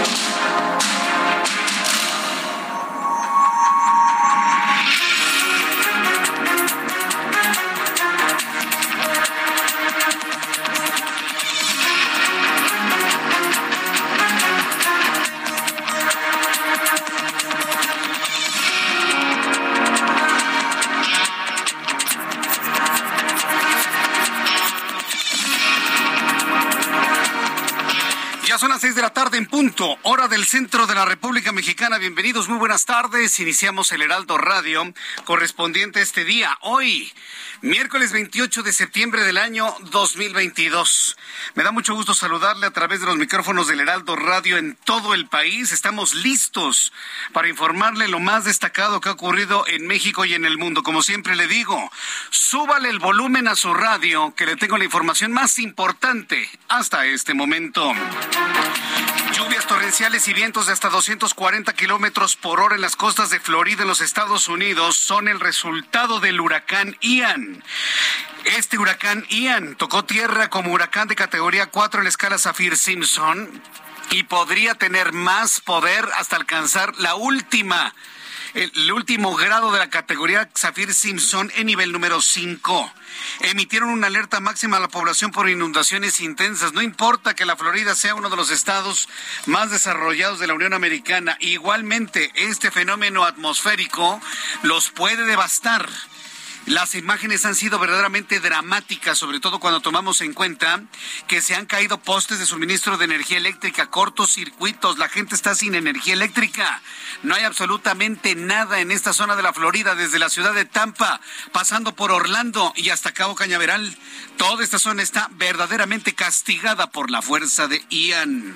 Ya tarde en punto, hora del centro de la República Mexicana. Bienvenidos, muy buenas tardes. Iniciamos el Heraldo Radio correspondiente a este día. Hoy, miércoles 28 de septiembre del año 2022. Me da mucho gusto saludarle a través de los micrófonos del Heraldo Radio en todo el país. Estamos listos para informarle lo más destacado que ha ocurrido en México y en el mundo. Como siempre le digo, súbale el volumen a su radio, que le tengo la información más importante hasta este momento. Lluvias torrenciales y vientos de hasta 240 kilómetros por hora en las costas de Florida, en los Estados Unidos, son el resultado del huracán Ian. Este huracán Ian tocó tierra como huracán de categoría 4 en la escala Saffir-Simpson y podría tener más poder hasta alcanzar la última el último grado de la categoría Zafir Simpson en nivel número 5. Emitieron una alerta máxima a la población por inundaciones intensas. No importa que la Florida sea uno de los estados más desarrollados de la Unión Americana. Igualmente, este fenómeno atmosférico los puede devastar. Las imágenes han sido verdaderamente dramáticas, sobre todo cuando tomamos en cuenta que se han caído postes de suministro de energía eléctrica, cortos circuitos, la gente está sin energía eléctrica. No hay absolutamente nada en esta zona de la Florida, desde la ciudad de Tampa, pasando por Orlando y hasta Cabo Cañaveral. Toda esta zona está verdaderamente castigada por la fuerza de Ian.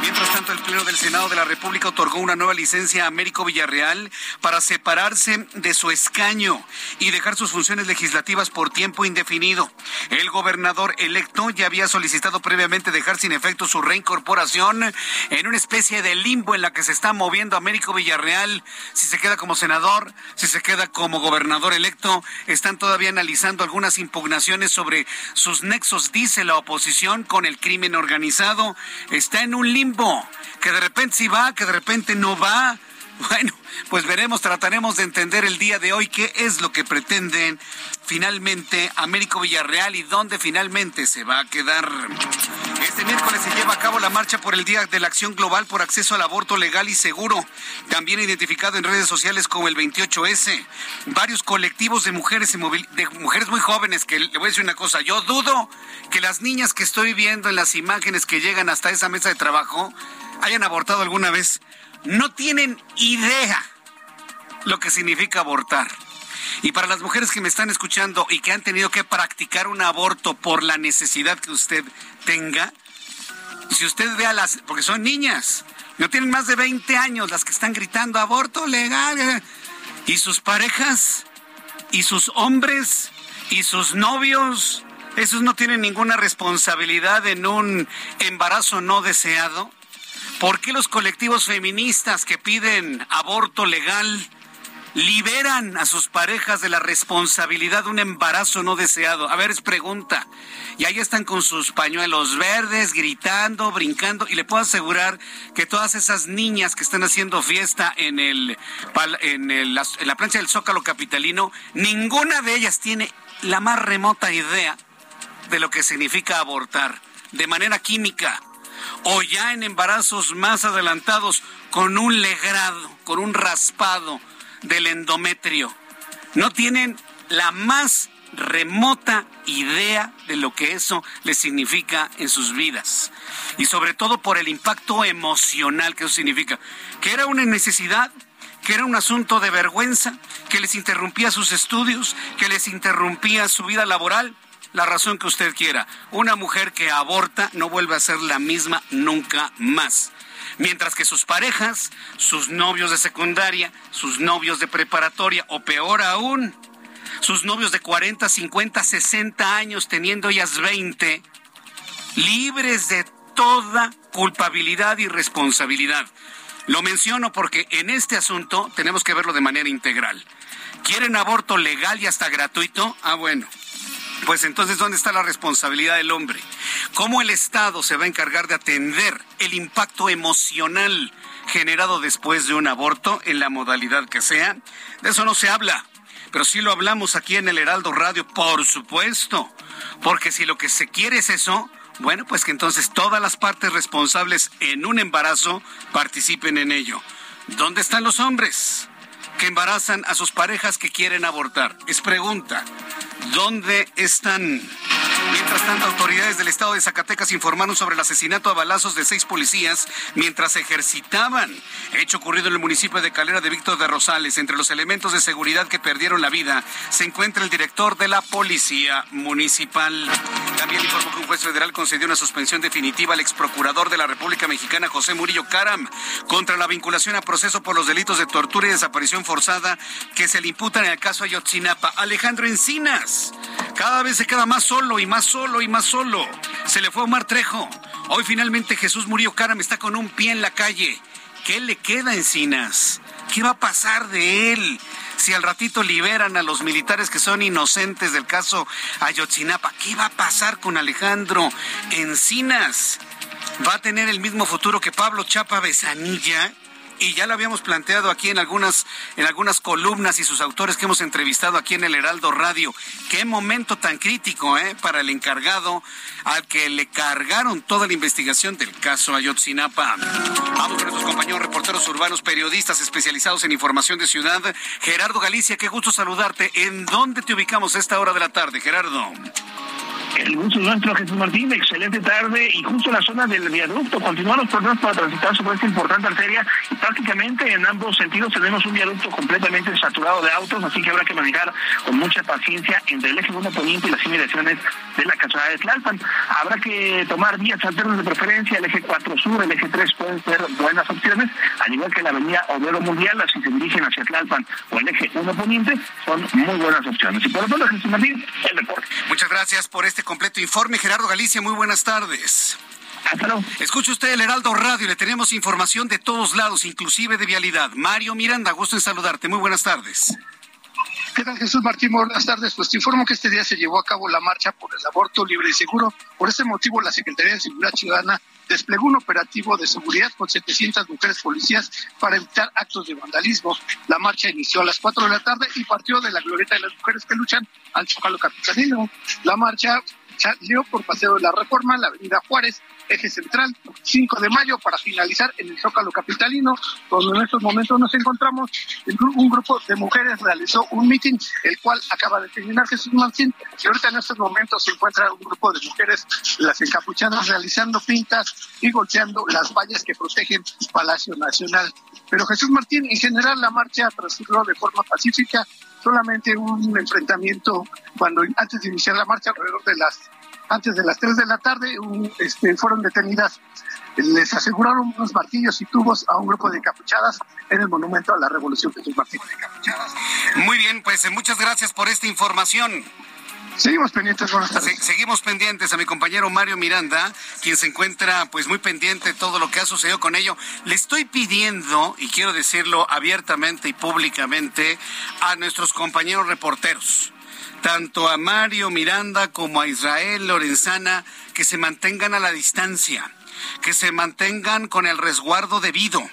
Mientras tanto, el Pleno del Senado de la República otorgó una nueva licencia a Américo Villarreal para separarse de su escaño y dejar sus funciones legislativas por tiempo indefinido. El gobernador electo ya había solicitado previamente dejar sin efecto su reincorporación en una especie de limbo en la que se está moviendo Américo Villarreal. Si se queda como senador, si se queda como gobernador electo, están todavía analizando algunas impugnaciones sobre sus nexos, dice la oposición, con el crimen organizado. Está en un limbo, que de repente sí va, que de repente no va. Bueno, pues veremos, trataremos de entender el día de hoy qué es lo que pretenden finalmente Américo Villarreal y dónde finalmente se va a quedar. Este miércoles se lleva a cabo la marcha por el Día de la Acción Global por Acceso al Aborto Legal y Seguro, también identificado en redes sociales como el 28S. Varios colectivos de mujeres, de mujeres muy jóvenes, que le voy a decir una cosa, yo dudo que las niñas que estoy viendo en las imágenes que llegan hasta esa mesa de trabajo hayan abortado alguna vez. No tienen idea lo que significa abortar. Y para las mujeres que me están escuchando y que han tenido que practicar un aborto por la necesidad que usted tenga, si usted ve a las, porque son niñas, no tienen más de 20 años las que están gritando aborto legal, y sus parejas, y sus hombres, y sus novios, esos no tienen ninguna responsabilidad en un embarazo no deseado. ¿Por qué los colectivos feministas que piden aborto legal liberan a sus parejas de la responsabilidad de un embarazo no deseado? A ver, es pregunta. Y ahí están con sus pañuelos verdes, gritando, brincando, y le puedo asegurar que todas esas niñas que están haciendo fiesta en, el, en, en la plancha del Zócalo Capitalino, ninguna de ellas tiene la más remota idea de lo que significa abortar de manera química o ya en embarazos más adelantados con un legrado, con un raspado del endometrio. No tienen la más remota idea de lo que eso les significa en sus vidas. Y sobre todo por el impacto emocional que eso significa. Que era una necesidad, que era un asunto de vergüenza, que les interrumpía sus estudios, que les interrumpía su vida laboral. La razón que usted quiera. Una mujer que aborta no vuelve a ser la misma nunca más mientras que sus parejas, sus novios de secundaria, sus novios de preparatoria o peor aún, sus novios de 40, 50, 60 años, teniendo ellas 20, libres de toda culpabilidad y responsabilidad. Lo menciono porque en este asunto tenemos que verlo de manera integral. ¿Quieren aborto legal y hasta gratuito? Ah, bueno. Pues entonces, ¿dónde está la responsabilidad del hombre? ¿Cómo el Estado se va a encargar de atender el impacto emocional generado después de un aborto en la modalidad que sea? De eso no se habla pero sí lo hablamos aquí en el Heraldo Radio, por supuesto, porque si lo que se quiere es eso, bueno, pues que entonces todas las partes responsables en un embarazo participen en ello. ¿Dónde están los hombres que embarazan a sus parejas que quieren abortar? Es pregunta. ¿Dónde están? Mientras tanto, autoridades del estado de Zacatecas informaron sobre el asesinato a balazos de seis policías mientras ejercitaban. Hecho ocurrido en el municipio de Calera de Víctor de Rosales. Entre los elementos de seguridad que perdieron la vida se encuentra el director de la Policía Municipal. También informó que un juez federal concedió una suspensión definitiva al ex procurador de la República Mexicana, José Murillo Caram, contra la vinculación a proceso por los delitos de tortura y desaparición forzada que se le imputan en el caso Ayotzinapa. Alejandro Encinas, cada vez se queda más solo y más solo y más solo. Se le fue Omar Trejo. Hoy finalmente Jesús Murillo Caram está con un pie en la calle. ¿Qué le queda, Encinas? ¿Qué va a pasar de él? si al ratito liberan a los militares que son inocentes del caso Ayotzinapa, ¿qué va a pasar con Alejandro Encinas? ¿Va a tener el mismo futuro que Pablo Chapa Besanilla? Y ya lo habíamos planteado aquí en algunas, en algunas columnas y sus autores que hemos entrevistado aquí en el Heraldo Radio. Qué momento tan crítico ¿eh? para el encargado al que le cargaron toda la investigación del caso Ayotzinapa. Vamos con nuestros compañeros reporteros urbanos, periodistas especializados en información de ciudad. Gerardo Galicia, qué gusto saludarte. ¿En dónde te ubicamos a esta hora de la tarde, Gerardo? El gusto nuestro, Jesús Martín. Excelente tarde y justo en la zona del viaducto. Continuamos por para transitar sobre esta importante arteria y prácticamente en ambos sentidos tenemos un viaducto completamente saturado de autos, así que habrá que manejar con mucha paciencia entre el eje 1 poniente y las inmediaciones de la calzada de Tlalpan. Habrá que tomar vías alternas de preferencia, el eje 4 sur, el eje 3 pueden ser buenas opciones, al igual que la avenida Obrero Mundial, que se dirigen hacia Tlalpan o el eje 1 poniente son muy buenas opciones. Y por lo tanto, Jesús Martín, el deporte. Muchas gracias por este completo informe. Gerardo Galicia, muy buenas tardes. Escuche usted el Heraldo Radio, le tenemos información de todos lados, inclusive de vialidad. Mario Miranda, gusto en saludarte. Muy buenas tardes. ¿Qué Jesús Martín? Buenas tardes. Pues te informo que este día se llevó a cabo la marcha por el aborto libre y seguro. Por ese motivo, la Secretaría de Seguridad Ciudadana desplegó un operativo de seguridad con 700 mujeres policías para evitar actos de vandalismo. La marcha inició a las 4 de la tarde y partió de la glorieta de las mujeres que luchan al Zócalo Capitalino. La marcha salió por Paseo de la Reforma, la Avenida Juárez, eje central, 5 de mayo, para finalizar en el Zócalo Capitalino, donde en estos momentos nos encontramos. Un grupo de mujeres realizó un mitin, el cual acaba de terminar Jesús Martín, y ahorita en estos momentos se encuentra un grupo de mujeres, las encapuchadas, realizando pintas y golpeando las vallas que protegen Palacio Nacional. Pero Jesús Martín, en general, la marcha transcurrió de forma pacífica, solamente un enfrentamiento cuando antes de iniciar la marcha, alrededor de las antes de las 3 de la tarde, este, fueron detenidas, les aseguraron unos martillos y tubos a un grupo de capuchadas en el monumento a la Revolución Jesús Martín de Capuchadas. Muy bien, pues muchas gracias por esta información. Seguimos pendientes, buenas seguimos pendientes a mi compañero Mario Miranda, quien se encuentra pues muy pendiente de todo lo que ha sucedido con ello. Le estoy pidiendo, y quiero decirlo abiertamente y públicamente, a nuestros compañeros reporteros, tanto a Mario Miranda como a Israel Lorenzana, que se mantengan a la distancia, que se mantengan con el resguardo debido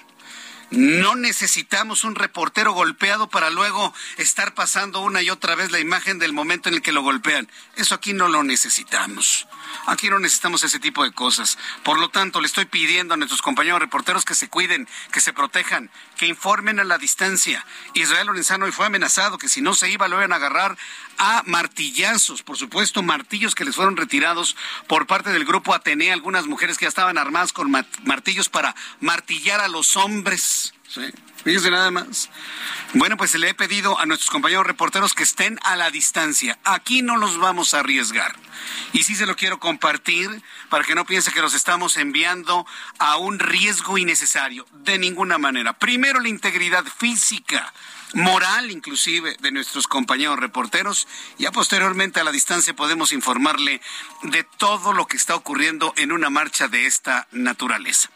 No necesitamos un reportero golpeado para luego estar pasando una y otra vez la imagen del momento en el que lo golpean. Eso aquí no lo necesitamos. Aquí no necesitamos ese tipo de cosas. Por lo tanto, le estoy pidiendo a nuestros compañeros reporteros que se cuiden, que se protejan, que informen a la distancia. Israel Lorenzano hoy fue amenazado que si no se iba lo iban a agarrar a martillazos, por supuesto, martillos que les fueron retirados por parte del grupo Atenea, algunas mujeres que ya estaban armadas con martillos para martillar a los hombres. ¿sí? Fíjense nada más. Bueno, pues le he pedido a nuestros compañeros reporteros que estén a la distancia. Aquí no los vamos a arriesgar. Y sí se lo quiero compartir para que no piense que los estamos enviando a un riesgo innecesario. De ninguna manera. Primero la integridad física moral inclusive de nuestros compañeros reporteros. Ya posteriormente a la distancia podemos informarle de todo lo que está ocurriendo en una marcha de esta naturaleza.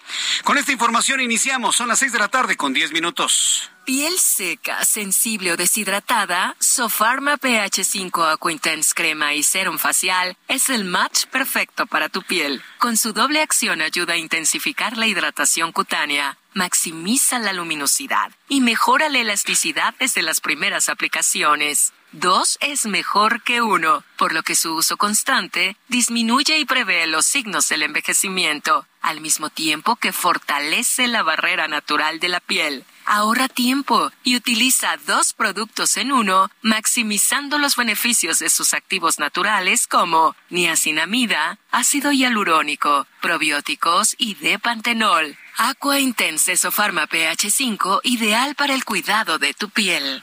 Con esta información iniciamos. Son las seis de la tarde con diez minutos. Piel seca, sensible o deshidratada, Sofarma pH5 Aqua Intense Crema y Serum Facial es el match perfecto para tu piel. Con su doble acción ayuda a intensificar la hidratación cutánea, maximiza la luminosidad y mejora la elasticidad desde las primeras aplicaciones. Dos es mejor que uno, por lo que su uso constante disminuye y prevé los signos del envejecimiento, al mismo tiempo que fortalece la barrera natural de la piel ahorra tiempo y utiliza dos productos en uno, maximizando los beneficios de sus activos naturales como niacinamida, ácido hialurónico, probióticos y depantenol. Aqua Intense Pharma pH 5, ideal para el cuidado de tu piel.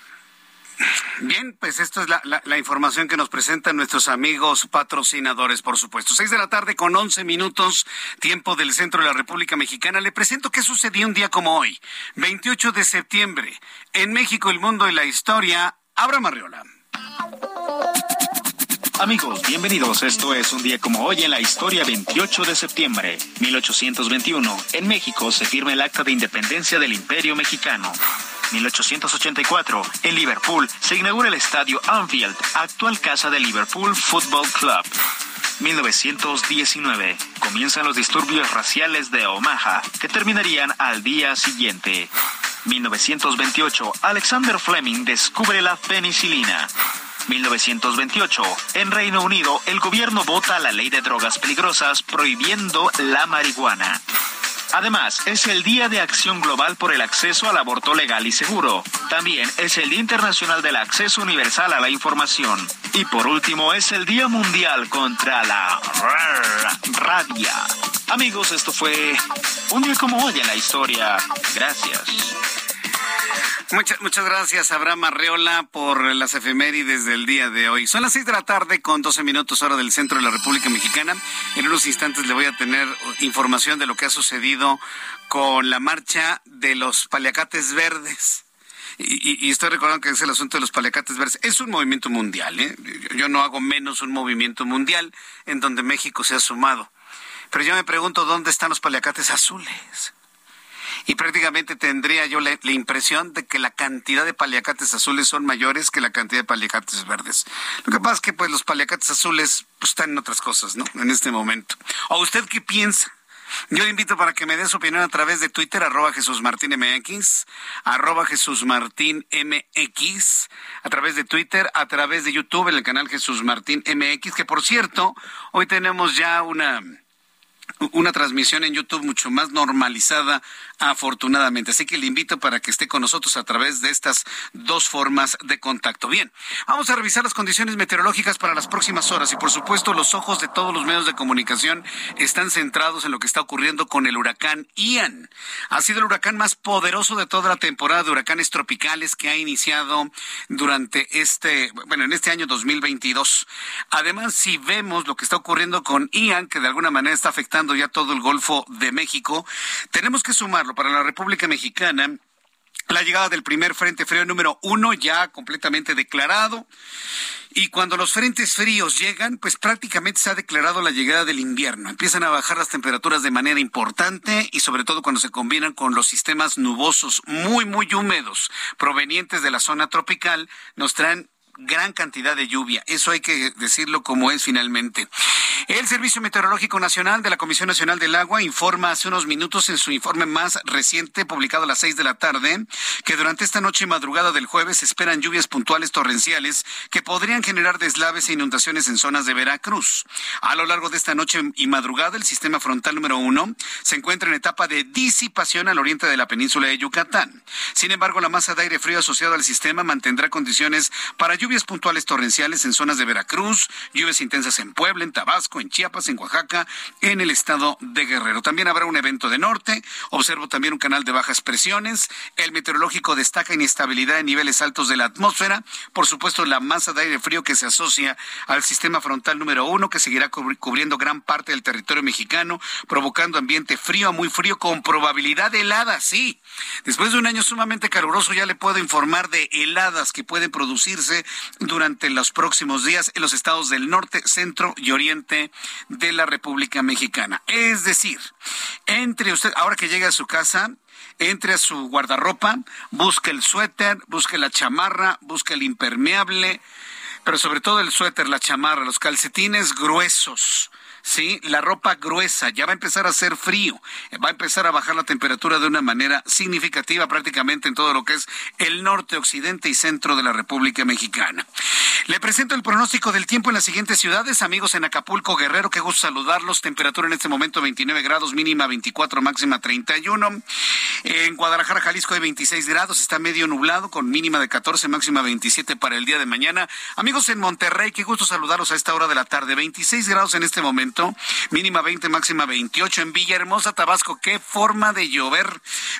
Bien, pues esto es la, información que nos presentan nuestros amigos patrocinadores, por supuesto. Seis de la tarde con once minutos, tiempo del centro de la República Mexicana. Le presento qué sucedió un día como hoy, 28 de septiembre, en México, el mundo y la historia. Abra Marriola. Amigos, bienvenidos. Esto es un día como hoy en la historia 28 de septiembre 1821. En México se firma el Acta de Independencia del Imperio Mexicano. 1884, en Liverpool, se inaugura el estadio Anfield, actual casa del Liverpool Football Club. 1919. Comienzan los disturbios raciales de Omaha, que terminarían al día siguiente. 1928. Alexander Fleming descubre la penicilina. 1928. En Reino Unido, el gobierno vota la ley de drogas peligrosas prohibiendo la marihuana. Además, es el Día de Acción Global por el Acceso al Aborto Legal y Seguro. También es el Día Internacional del Acceso Universal a la Información. Y por último, es el Día Mundial contra la rabia. Amigos, esto fue un día como hoy en la historia. Gracias. Muchas, muchas gracias, Abraham Arreola, por las efemérides del día de hoy. Son las seis de la tarde con 12 minutos hora del centro de la República Mexicana. En unos instantes le voy a tener información de lo que ha sucedido con la marcha de los paliacates verdes. Y, estoy recordando que es el asunto de los paliacates verdes. Es un movimiento mundial, ¿eh? Yo no hago menos un movimiento mundial en donde México se ha sumado. Pero yo me pregunto dónde están los paliacates azules y prácticamente tendría yo la, impresión de que la cantidad de paliacates azules son mayores que la cantidad de paliacates verdes. Lo que pasa es que pues los paliacates azules pues, están en otras cosas, ¿no? En este momento. ¿O usted qué piensa? Yo le invito para que me dé su opinión a través de Twitter, arroba Jesús Martín MX, arroba Jesús Martín MX, a través de Twitter, a través de YouTube, en el canal Jesús Martín MX, que por cierto, hoy tenemos ya una, una transmisión en YouTube mucho más normalizada afortunadamente. Así que le invito para que esté con nosotros a través de estas dos formas de contacto. Bien, vamos a revisar las condiciones meteorológicas para las próximas horas y por supuesto los ojos de todos los medios de comunicación están centrados en lo que está ocurriendo con el huracán Ian. Ha sido el huracán más poderoso de toda la temporada de huracanes tropicales que ha iniciado durante este, bueno, en este año 2022. Además, si vemos lo que está ocurriendo con Ian, que de alguna manera está afectando ya todo el Golfo de México, tenemos que sumarlo para la República Mexicana, la llegada del primer frente frío número uno ya completamente declarado. Y cuando los frentes fríos llegan, pues prácticamente se ha declarado la llegada del invierno. Empiezan a bajar las temperaturas de manera importante y sobre todo cuando se combinan con los sistemas nubosos muy, muy húmedos provenientes de la zona tropical, nos traen gran cantidad de lluvia. Eso hay que decirlo como es finalmente. El Servicio Meteorológico Nacional de la Comisión Nacional del Agua informa hace unos minutos en su informe más reciente, publicado a las seis de la tarde, que durante esta noche y madrugada del jueves se esperan lluvias puntuales torrenciales que podrían generar deslaves e inundaciones en zonas de Veracruz. A lo largo de esta noche y madrugada, el sistema frontal número uno se encuentra en etapa de disipación al oriente de la península de Yucatán. Sin embargo, la masa de aire frío asociada al sistema mantendrá condiciones para lluvias puntuales torrenciales en zonas de Veracruz, lluvias intensas en Puebla, en Tabasco, en Chiapas, en Oaxaca, en el estado de Guerrero. También habrá un evento de norte. Observo también un canal de bajas presiones. El meteorológico destaca inestabilidad en niveles altos de la atmósfera. Por supuesto, la masa de aire frío que se asocia al sistema frontal número uno, que seguirá cubriendo gran parte del territorio mexicano, provocando ambiente frío a muy frío con probabilidad de heladas, sí. Después de un año sumamente caluroso, ya le puedo informar de heladas que pueden producirse durante los próximos días en los estados del norte, centro y oriente de la República Mexicana. Es decir, entre usted, ahora que llega a su casa, entre a su guardarropa, busque el suéter, busque la chamarra, busque el impermeable, pero sobre todo el suéter, la chamarra, los calcetines gruesos ¿sí? La ropa gruesa, ya va a empezar a hacer frío, va a empezar a bajar la temperatura de una manera significativa prácticamente en todo lo que es el norte, occidente y centro de la República Mexicana. Le presento el pronóstico del tiempo en las siguientes ciudades, amigos en Acapulco, Guerrero, qué gusto saludarlos, temperatura en este momento 29 grados, mínima 24, máxima 31. En Guadalajara, Jalisco hay 26 grados, está medio nublado con mínima de 14, máxima 27 para el día de mañana. Amigos en Monterrey, qué gusto saludarlos a esta hora de la tarde, 26 grados en este momento mínima 20, máxima 28 en Villahermosa, Tabasco, qué forma de llover,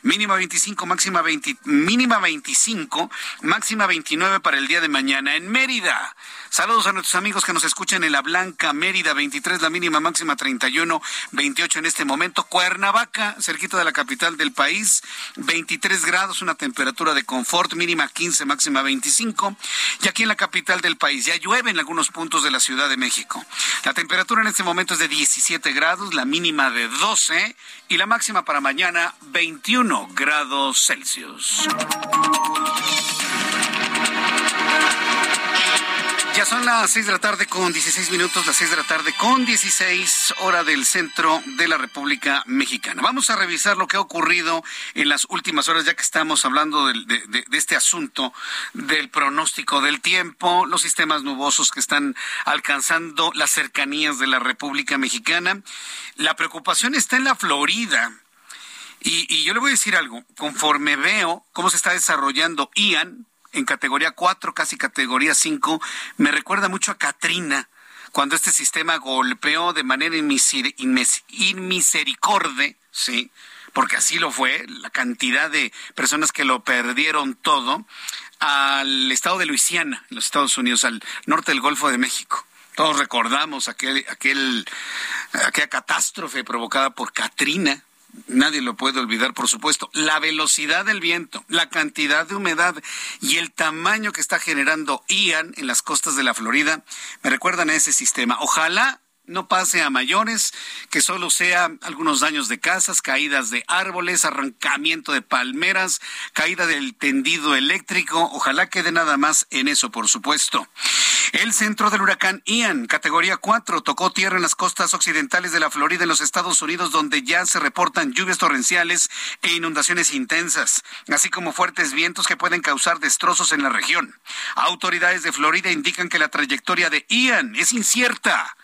mínima 25, máxima 20, mínima 25, máxima 29 para el día de mañana en Mérida. Saludos a nuestros amigos que nos escuchan en La Blanca, Mérida, 23 la mínima, máxima 31, 28 en este momento. Cuernavaca, cerquita de la capital del país, 23 grados, una temperatura de confort, mínima 15, máxima 25. Y aquí en la capital del país ya llueve en algunos puntos de la Ciudad de México. La temperatura en este momento es de 17 grados, la mínima de 12 y la máxima para mañana 21 grados Celsius. Ya son las seis de la tarde con 16 minutos, las seis de la tarde con 16 hora del centro de la República Mexicana. Vamos a revisar lo que ha ocurrido en las últimas horas, ya que estamos hablando de, este asunto del pronóstico del tiempo, los sistemas nubosos que están alcanzando las cercanías de la República Mexicana. La preocupación está en la Florida. Y yo le voy a decir algo, conforme veo cómo se está desarrollando Ian, en categoría 4, casi categoría 5, me recuerda mucho a Katrina, cuando este sistema golpeó de manera inmisericorde, ¿sí? porque así lo fue, la cantidad de personas que lo perdieron todo, al estado de Luisiana, en los Estados Unidos, al norte del Golfo de México. Todos recordamos aquel, aquel, aquella catástrofe provocada por Katrina, nadie lo puede olvidar, por supuesto, la velocidad del viento, la cantidad de humedad y el tamaño que está generando Ian en las costas de la Florida me recuerdan a ese sistema. Ojalá no pase a mayores, que solo sea algunos daños de casas, caídas de árboles, arrancamiento de palmeras, caída del tendido eléctrico. Ojalá quede nada más en eso, por supuesto. El centro del huracán Ian, categoría 4, tocó tierra en las costas occidentales de la Florida en los Estados Unidos, donde ya se reportan lluvias torrenciales e inundaciones intensas, así como fuertes vientos que pueden causar destrozos en la región. Autoridades de Florida indican que la trayectoria de Ian es incierta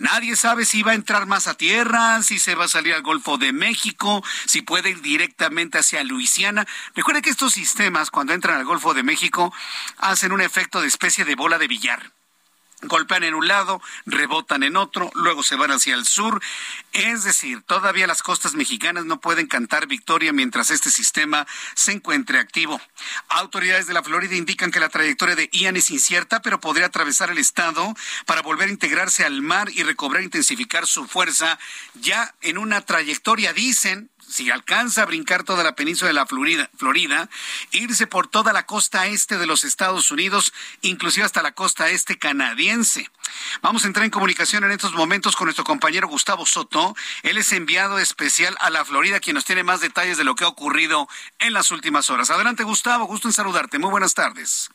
Nadie sabe si va a entrar más a tierra, si se va a salir al Golfo de México, si puede ir directamente hacia Luisiana. Recuerde que estos sistemas, cuando entran al Golfo de México, hacen un efecto de especie de bola de billar golpean en un lado, rebotan en otro, luego se van hacia el sur. Es decir, todavía las costas mexicanas no pueden cantar victoria mientras este sistema se encuentre activo. Autoridades de la Florida indican que la trayectoria de Ian es incierta, pero podría atravesar el estado para volver a integrarse al mar y recobrar intensificar su fuerza ya en una trayectoria, dicen, si alcanza a brincar toda la península de la Florida, irse por toda la costa este de los Estados Unidos, inclusive hasta la costa este canadiense. Vamos a entrar en comunicación en estos momentos con nuestro compañero Gustavo Soto. Él es enviado especial a la Florida, quien nos tiene más detalles de lo que ha ocurrido en las últimas horas. Adelante, Gustavo, gusto en saludarte. Muy buenas tardes.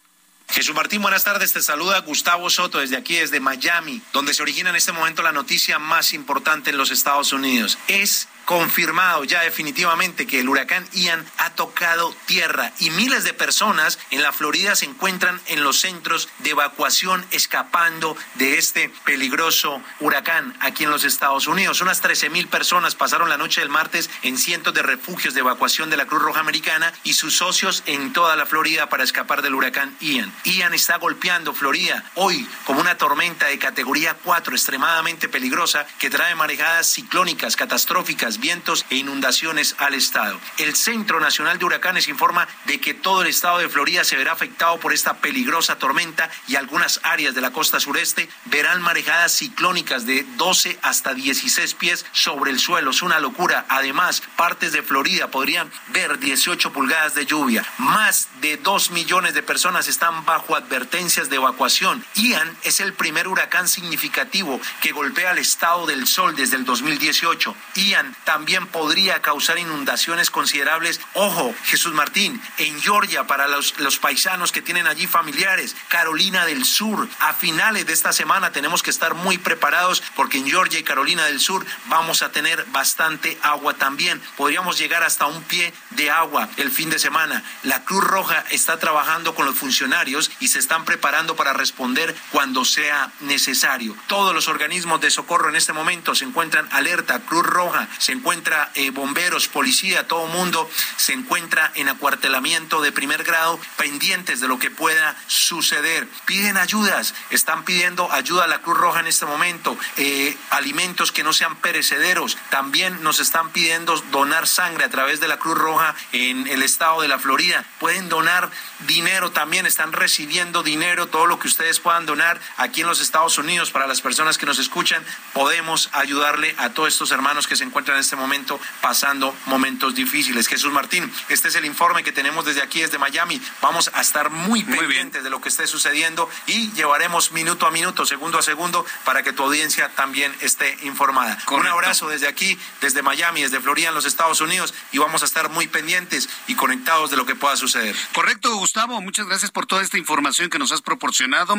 Jesús Martín, buenas tardes. Te saluda Gustavo Soto desde aquí, desde Miami, donde se origina en este momento la noticia más importante en los Estados Unidos. Es confirmado ya definitivamente que el huracán Ian ha tocado tierra y miles de personas en la Florida se encuentran en los centros de evacuación escapando de este peligroso huracán aquí en los Estados Unidos. Unas 13 mil personas pasaron la noche del martes en cientos de refugios de evacuación de la Cruz Roja Americana y sus socios en toda la Florida para escapar del huracán Ian. Ian está golpeando Florida hoy como una tormenta de categoría 4 extremadamente peligrosa que trae marejadas ciclónicas catastróficas vientos e inundaciones al estado. El Centro Nacional de Huracanes informa de que todo el estado de Florida se verá afectado por esta peligrosa tormenta y algunas áreas de la costa sureste verán marejadas ciclónicas de 12 hasta 16 pies sobre el suelo. Es una locura. Además, partes de Florida podrían ver 18 pulgadas de lluvia. Más de 2 millones de personas están bajo advertencias de evacuación. Ian es el primer huracán significativo que golpea al estado del sol desde el 2018. Ian también podría causar inundaciones considerables. Ojo, Jesús Martín, en Georgia, para los, los paisanos que tienen allí familiares, Carolina del Sur, a finales de esta semana tenemos que estar muy preparados porque en Georgia y Carolina del Sur vamos a tener bastante agua también. Podríamos llegar hasta un pie de agua el fin de semana. La Cruz Roja está trabajando con los funcionarios y se están preparando para responder cuando sea necesario. Todos los organismos de socorro en este momento se encuentran alerta. Cruz Roja se encuentra eh, bomberos, policía, todo mundo se encuentra en acuartelamiento de primer grado, pendientes de lo que pueda suceder. Piden ayudas, están pidiendo ayuda a la Cruz Roja en este momento, eh, alimentos que no sean perecederos. También nos están pidiendo donar sangre a través de la Cruz Roja en el estado de la Florida. Pueden donar dinero también, están recibiendo dinero, todo lo que ustedes puedan donar aquí en los Estados Unidos para las personas que nos escuchan. Podemos ayudarle a todos estos hermanos que se encuentran en este momento pasando momentos difíciles. Jesús Martín, este es el informe que tenemos desde aquí, desde Miami. Vamos a estar muy, pendientes de lo que esté sucediendo y llevaremos minuto a minuto, segundo a segundo, para que tu audiencia también esté informada. Un abrazo desde aquí, desde Miami, desde Florida, en los Estados Unidos, y vamos a estar muy pendientes y conectados de lo que pueda suceder. Correcto, Gustavo. Muchas gracias por toda esta información que nos has proporcionado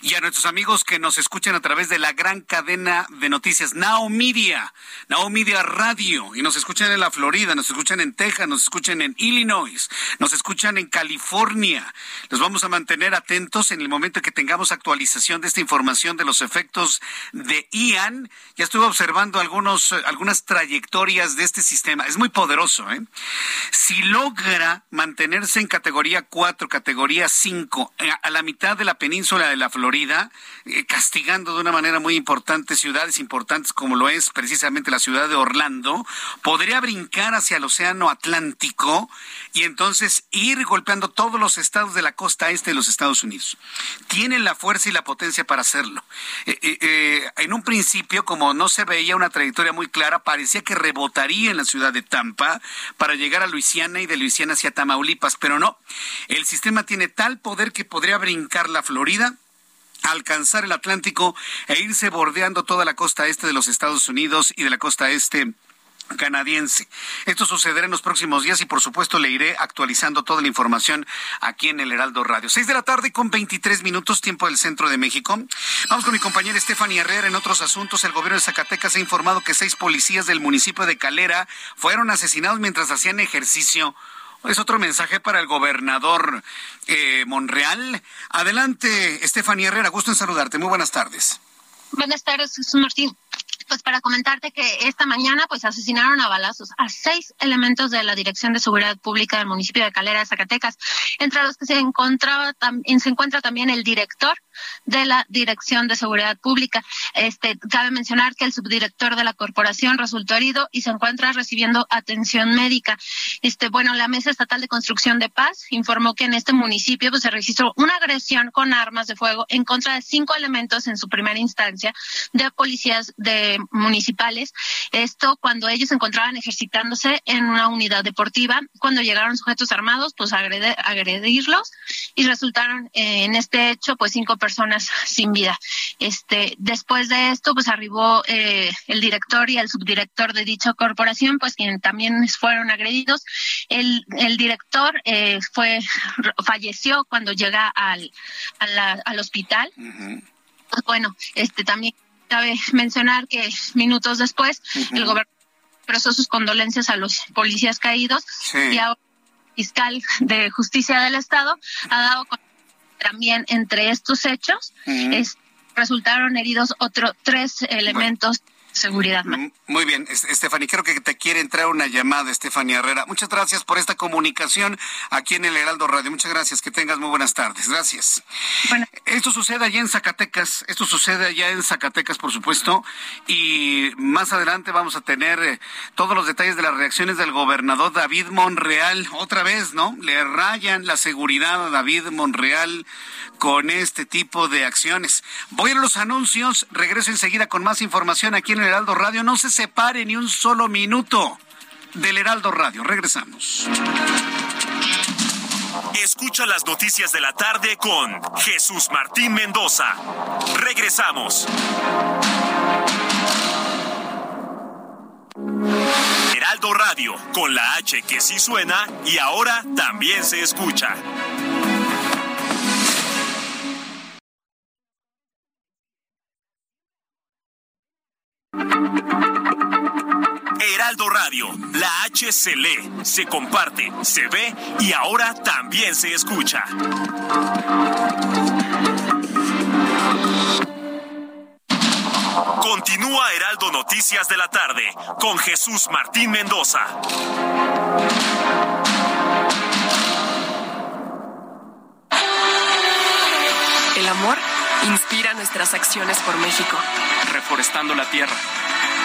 y a nuestros amigos que nos escuchan a través de la gran cadena de noticias Now Media, Now Media Radio y nos escuchan en la Florida, nos escuchan en Texas, nos escuchan en Illinois, nos escuchan en California. Los vamos a mantener atentos en el momento que tengamos actualización de esta información de los efectos de Ian. Ya estuve observando algunos, algunas trayectorias de este sistema. Es muy poderoso. ¿eh? Si logra mantenerse en categoría 4, categoría 5, eh, a la mitad de la península de la Florida, eh, castigando de una manera muy importante ciudades importantes como lo es precisamente la ciudad de Orlando, podría brincar hacia el Océano Atlántico y entonces ir golpeando todos los estados de la costa este de los Estados Unidos. Tienen la fuerza y la potencia para hacerlo. Eh, eh, eh, en un principio, como no se veía una trayectoria muy clara, parecía que rebotaría en la ciudad de Tampa para llegar a Luisiana y de Luisiana hacia Tamaulipas, pero no. El sistema tiene tal poder que podría brincar la Florida alcanzar el Atlántico e irse bordeando toda la costa este de los Estados Unidos y de la costa este canadiense. Esto sucederá en los próximos días y por supuesto le iré actualizando toda la información aquí en el Heraldo Radio. Seis de la tarde con 23 minutos tiempo del centro de México. Vamos con mi compañera Stephanie Herrera en otros asuntos. El gobierno de Zacatecas ha informado que seis policías del municipio de Calera fueron asesinados mientras hacían ejercicio. Es otro mensaje para el gobernador eh, Monreal. Adelante, Stephanie Herrera, gusto en saludarte. Muy buenas tardes. Buenas tardes, Jesús Martín pues para comentarte que esta mañana pues asesinaron a balazos a seis elementos de la Dirección de Seguridad Pública del municipio de Calera Zacatecas, entre los que se encontraba se encuentra también el director de la Dirección de Seguridad Pública. Este cabe mencionar que el subdirector de la corporación resultó herido y se encuentra recibiendo atención médica. Este bueno, la Mesa Estatal de Construcción de Paz informó que en este municipio pues se registró una agresión con armas de fuego en contra de cinco elementos en su primera instancia de policías de municipales. Esto cuando ellos se encontraban ejercitándose en una unidad deportiva. Cuando llegaron sujetos armados, pues agredirlos y resultaron eh, en este hecho, pues cinco personas personas sin vida. Este, después de esto, pues arribó eh, el director y el subdirector de dicha corporación, pues quienes también fueron agredidos. El, el director eh, fue falleció cuando llega al, al hospital. Pues bueno, este también cabe mencionar que minutos después el gobernador expresó sus condolencias a los policías caídos y ahora el fiscal de justicia del estado ha dado también entre estos hechos resultaron heridos otros tres elementos seguridad. Muy bien, Estefany, creo que te quiere entrar una llamada, Estefany Herrera. Muchas gracias por esta comunicación aquí en el Heraldo Radio. Muchas gracias, que tengas muy buenas tardes. Gracias. Esto sucede allá en Zacatecas, esto sucede allá en Zacatecas, por supuesto, y más adelante vamos a tener eh, todos los detalles de las reacciones del gobernador David Monreal. Otra vez, ¿no? Le rayan la seguridad a David Monreal con este tipo de acciones. Voy a los anuncios, regreso enseguida con más información aquí en Heraldo Radio. No se separe ni un solo minuto del Heraldo Radio. Regresamos. Escucha las noticias de la tarde con Jesús Martín Mendoza. Regresamos. Heraldo Radio, con la H que sí suena y ahora también se escucha. Heraldo Radio, la H se lee, se comparte, se ve y ahora también se escucha. Continúa Heraldo Noticias de la tarde con Jesús Martín Mendoza. El amor inspira nuestras acciones por México. Reforestando la tierra,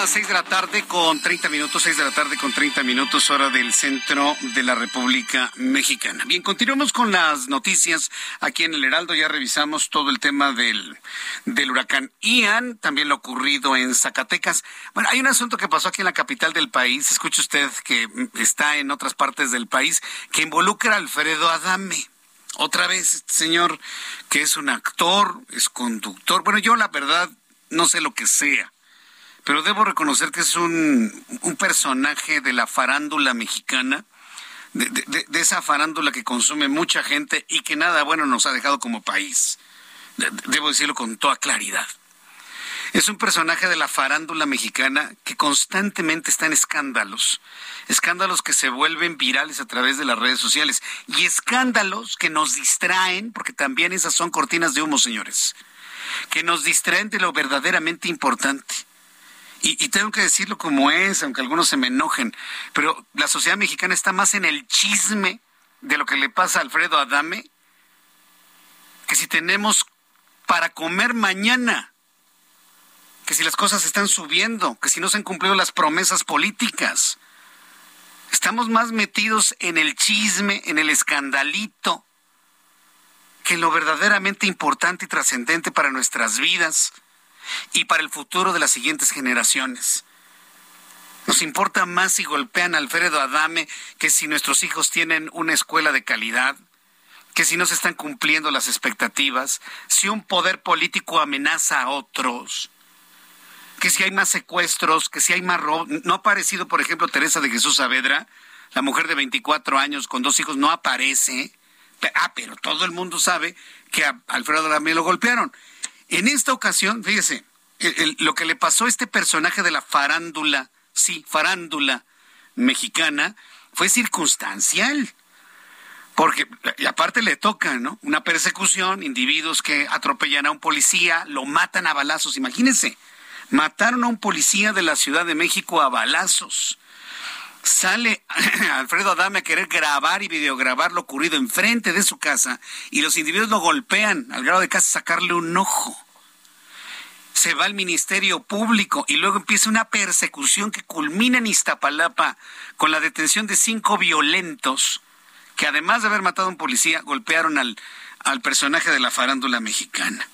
Las seis de la tarde con 30 minutos, seis de la tarde con 30 minutos, hora del centro de la República Mexicana. Bien, continuamos con las noticias aquí en el Heraldo. Ya revisamos todo el tema del, del huracán Ian, también lo ocurrido en Zacatecas. Bueno, hay un asunto que pasó aquí en la capital del país, escuche usted que está en otras partes del país, que involucra a Alfredo Adame. Otra vez, este señor, que es un actor, es conductor. Bueno, yo la verdad no sé lo que sea pero debo reconocer que es un, personaje de la farándula mexicana, de, esa farándula que consume mucha gente y que nada bueno nos ha dejado como país. debo decirlo con toda claridad. Es un personaje de la farándula mexicana que constantemente está en escándalos, escándalos que se vuelven virales a través de las redes sociales y escándalos que nos distraen, porque también esas son cortinas de humo, señores, que nos distraen de lo verdaderamente importante. Y, tengo que decirlo como es, aunque algunos se me enojen, pero la sociedad mexicana está más en el chisme de lo que le pasa a Alfredo Adame que si tenemos para comer mañana, que si las cosas están subiendo, que si no se han cumplido las promesas políticas. Estamos más metidos en el chisme, en el escandalito, que lo verdaderamente importante y trascendente para nuestras vidas y para el futuro de las siguientes generaciones. Nos importa más si golpean a Alfredo Adame que si nuestros hijos tienen una escuela de calidad, que si no se están cumpliendo las expectativas, si un poder político amenaza a otros, que si hay más secuestros, que si hay más robo. No ha aparecido, por ejemplo, Teresa de Jesús Saavedra, la mujer de 24 años con dos hijos, no aparece. Ah, pero todo el mundo sabe que a Alfredo Adame lo golpearon. En esta ocasión, fíjese, lo que le pasó a este personaje de la farándula, sí, farándula mexicana, fue circunstancial. Porque, aparte le toca, ¿no? Una persecución, individuos que atropellan a un policía, lo matan a balazos. Imagínense, mataron a un policía de la Ciudad de México a balazos. Sale Alfredo Adame a querer grabar y videograbar lo ocurrido enfrente de su casa y los individuos lo golpean al grado de casi sacarle un ojo. se va al Ministerio Público y luego empieza una persecución que culmina en Iztapalapa con la detención de cinco violentos que además de haber matado a un policía, golpearon al, al personaje de la farándula mexicana.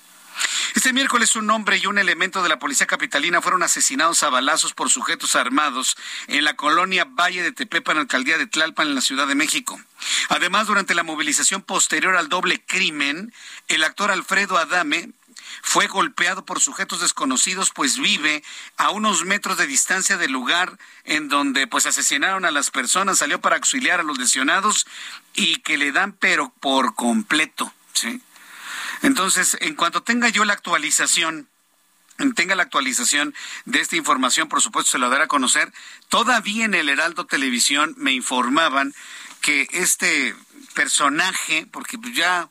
Este miércoles un hombre y un elemento de la policía capitalina fueron asesinados a balazos por sujetos armados en la colonia Valle de Tepepan, alcaldía de Tlalpan, en la Ciudad de México. Además, durante la movilización posterior al doble crimen, el actor Alfredo Adame fue golpeado por sujetos desconocidos, pues vive a unos metros de distancia del lugar en donde pues asesinaron a las personas, salió para auxiliar a los lesionados y que le dan pero por completo, ¿sí? Entonces, en cuanto tenga yo la actualización, tenga la actualización de esta información, por supuesto se la dará a conocer. Todavía en el Heraldo Televisión me informaban que este personaje, porque ya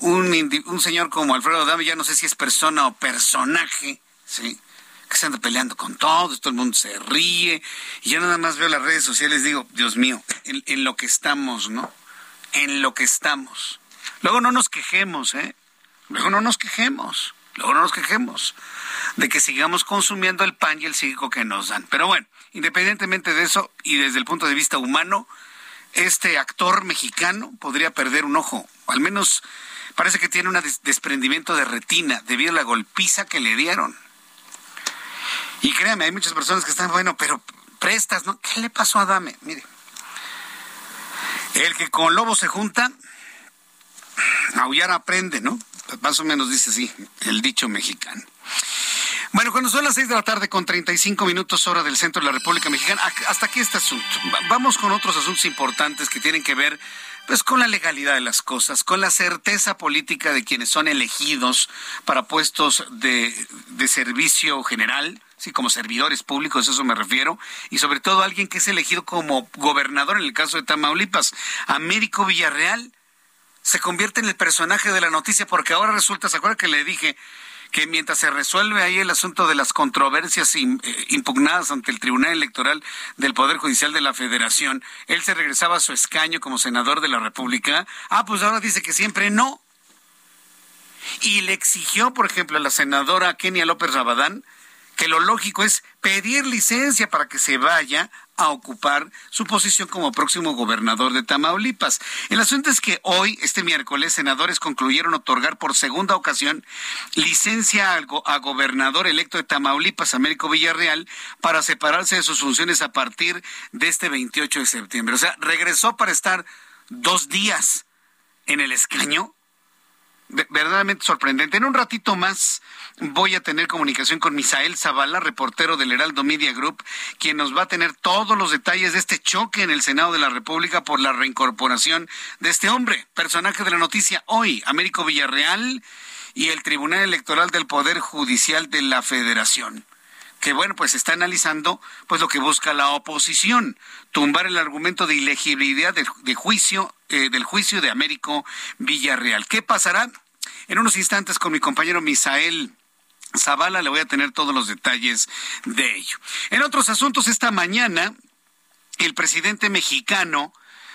un, un señor como Alfredo Dame, ya no sé si es persona o personaje, ¿sí? que se anda peleando con todos, todo el mundo se ríe, y yo nada más veo las redes sociales digo, Dios mío, en lo que estamos, ¿no? En lo que estamos. Luego no nos quejemos, ¿eh? Luego no nos quejemos, luego no nos quejemos de que sigamos consumiendo el pan y el cívico que nos dan. Pero bueno, independientemente de eso y desde el punto de vista humano, este actor mexicano podría perder un ojo, al menos parece que tiene un desprendimiento de retina debido a la golpiza que le dieron. Y créame, hay muchas personas que están, bueno, pero prestas, ¿no? ¿Qué le pasó a Dame? Mire, el que con lobo se junta, aullar aprende, ¿no? Más o menos dice así, el dicho mexicano. Bueno, cuando son las seis de la tarde con 35 minutos hora del centro de la República Mexicana, hasta aquí este asunto. Vamos con otros asuntos importantes que tienen que ver pues con la legalidad de las cosas, con la certeza política de quienes son elegidos para puestos de, de servicio general, sí, como servidores públicos, eso me refiero, y sobre todo alguien que es elegido como gobernador en el caso de Tamaulipas, Américo Villarreal se convierte en el personaje de la noticia porque ahora resulta, ¿se acuerda que le dije que mientras se resuelve ahí el asunto de las controversias eh, impugnadas ante el Tribunal Electoral del Poder Judicial de la Federación, él se regresaba a su escaño como senador de la República? Ah, pues ahora dice que siempre no. Y le exigió, por ejemplo, a la senadora Kenia López Rabadán que lo lógico es pedir licencia para que se vaya a ocupar su posición como próximo gobernador de Tamaulipas. El asunto es que hoy, este miércoles, senadores concluyeron otorgar por segunda ocasión licencia a, gobernador electo de Tamaulipas, Américo Villarreal, para separarse de sus funciones a partir de este 28 de septiembre. O sea, regresó para estar dos días en el escaño verdaderamente sorprendente. En un ratito más voy a tener comunicación con Misael Zavala, reportero del Heraldo Media Group, quien nos va a tener todos los detalles de este choque en el Senado de la República por la reincorporación de este hombre, personaje de la noticia hoy, Américo Villarreal y el Tribunal Electoral del Poder Judicial de la Federación que bueno, pues está analizando pues lo que busca la oposición, tumbar el argumento de ilegibilidad de, juicio eh, del juicio de Américo Villarreal. ¿Qué pasará? En unos instantes con mi compañero Misael Zavala le voy a tener todos los detalles de ello. En otros asuntos esta mañana el presidente mexicano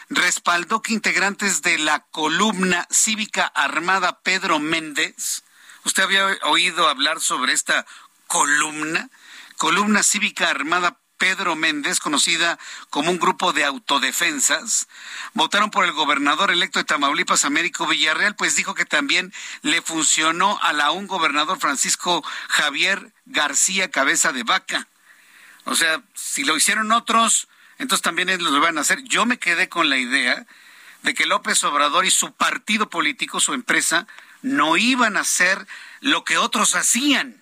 respaldó que integrantes de la columna cívica armada Pedro Méndez, ¿usted había oído hablar sobre esta columna? Columna cívica armada Pedro Méndez, conocida como un grupo de autodefensas, votaron por el gobernador electo de Tamaulipas, Américo Villarreal, pues dijo que también le funcionó a la un gobernador Francisco Javier García Cabeza de Vaca. O sea, si lo hicieron otros, entonces también ellos lo van a hacer. Yo me quedé con la idea de que López Obrador y su partido político, su empresa, no iban a hacer lo que otros hacían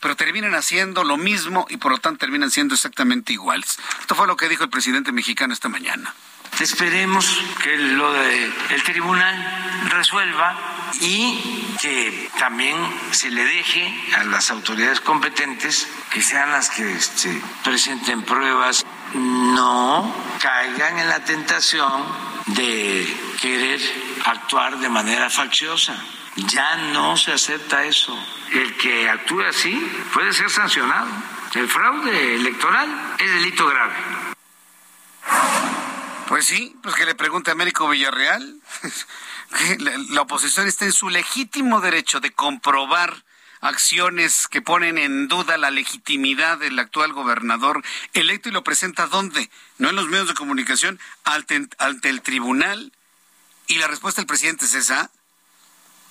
pero terminan haciendo lo mismo y por lo tanto terminan siendo exactamente iguales. Esto fue lo que dijo el presidente mexicano esta mañana. Esperemos que lo del tribunal resuelva y que también se le deje a las autoridades competentes que sean las que este, presenten pruebas, no caigan en la tentación de querer actuar de manera facciosa. Ya no se acepta eso el que actúe así puede ser sancionado. El fraude electoral es delito grave. Pues sí, pues que le pregunte a Américo Villarreal. La, la oposición está en su legítimo derecho de comprobar acciones que ponen en duda la legitimidad del actual gobernador electo y lo presenta dónde? No en los medios de comunicación, ante, ante el tribunal. Y la respuesta del presidente es esa,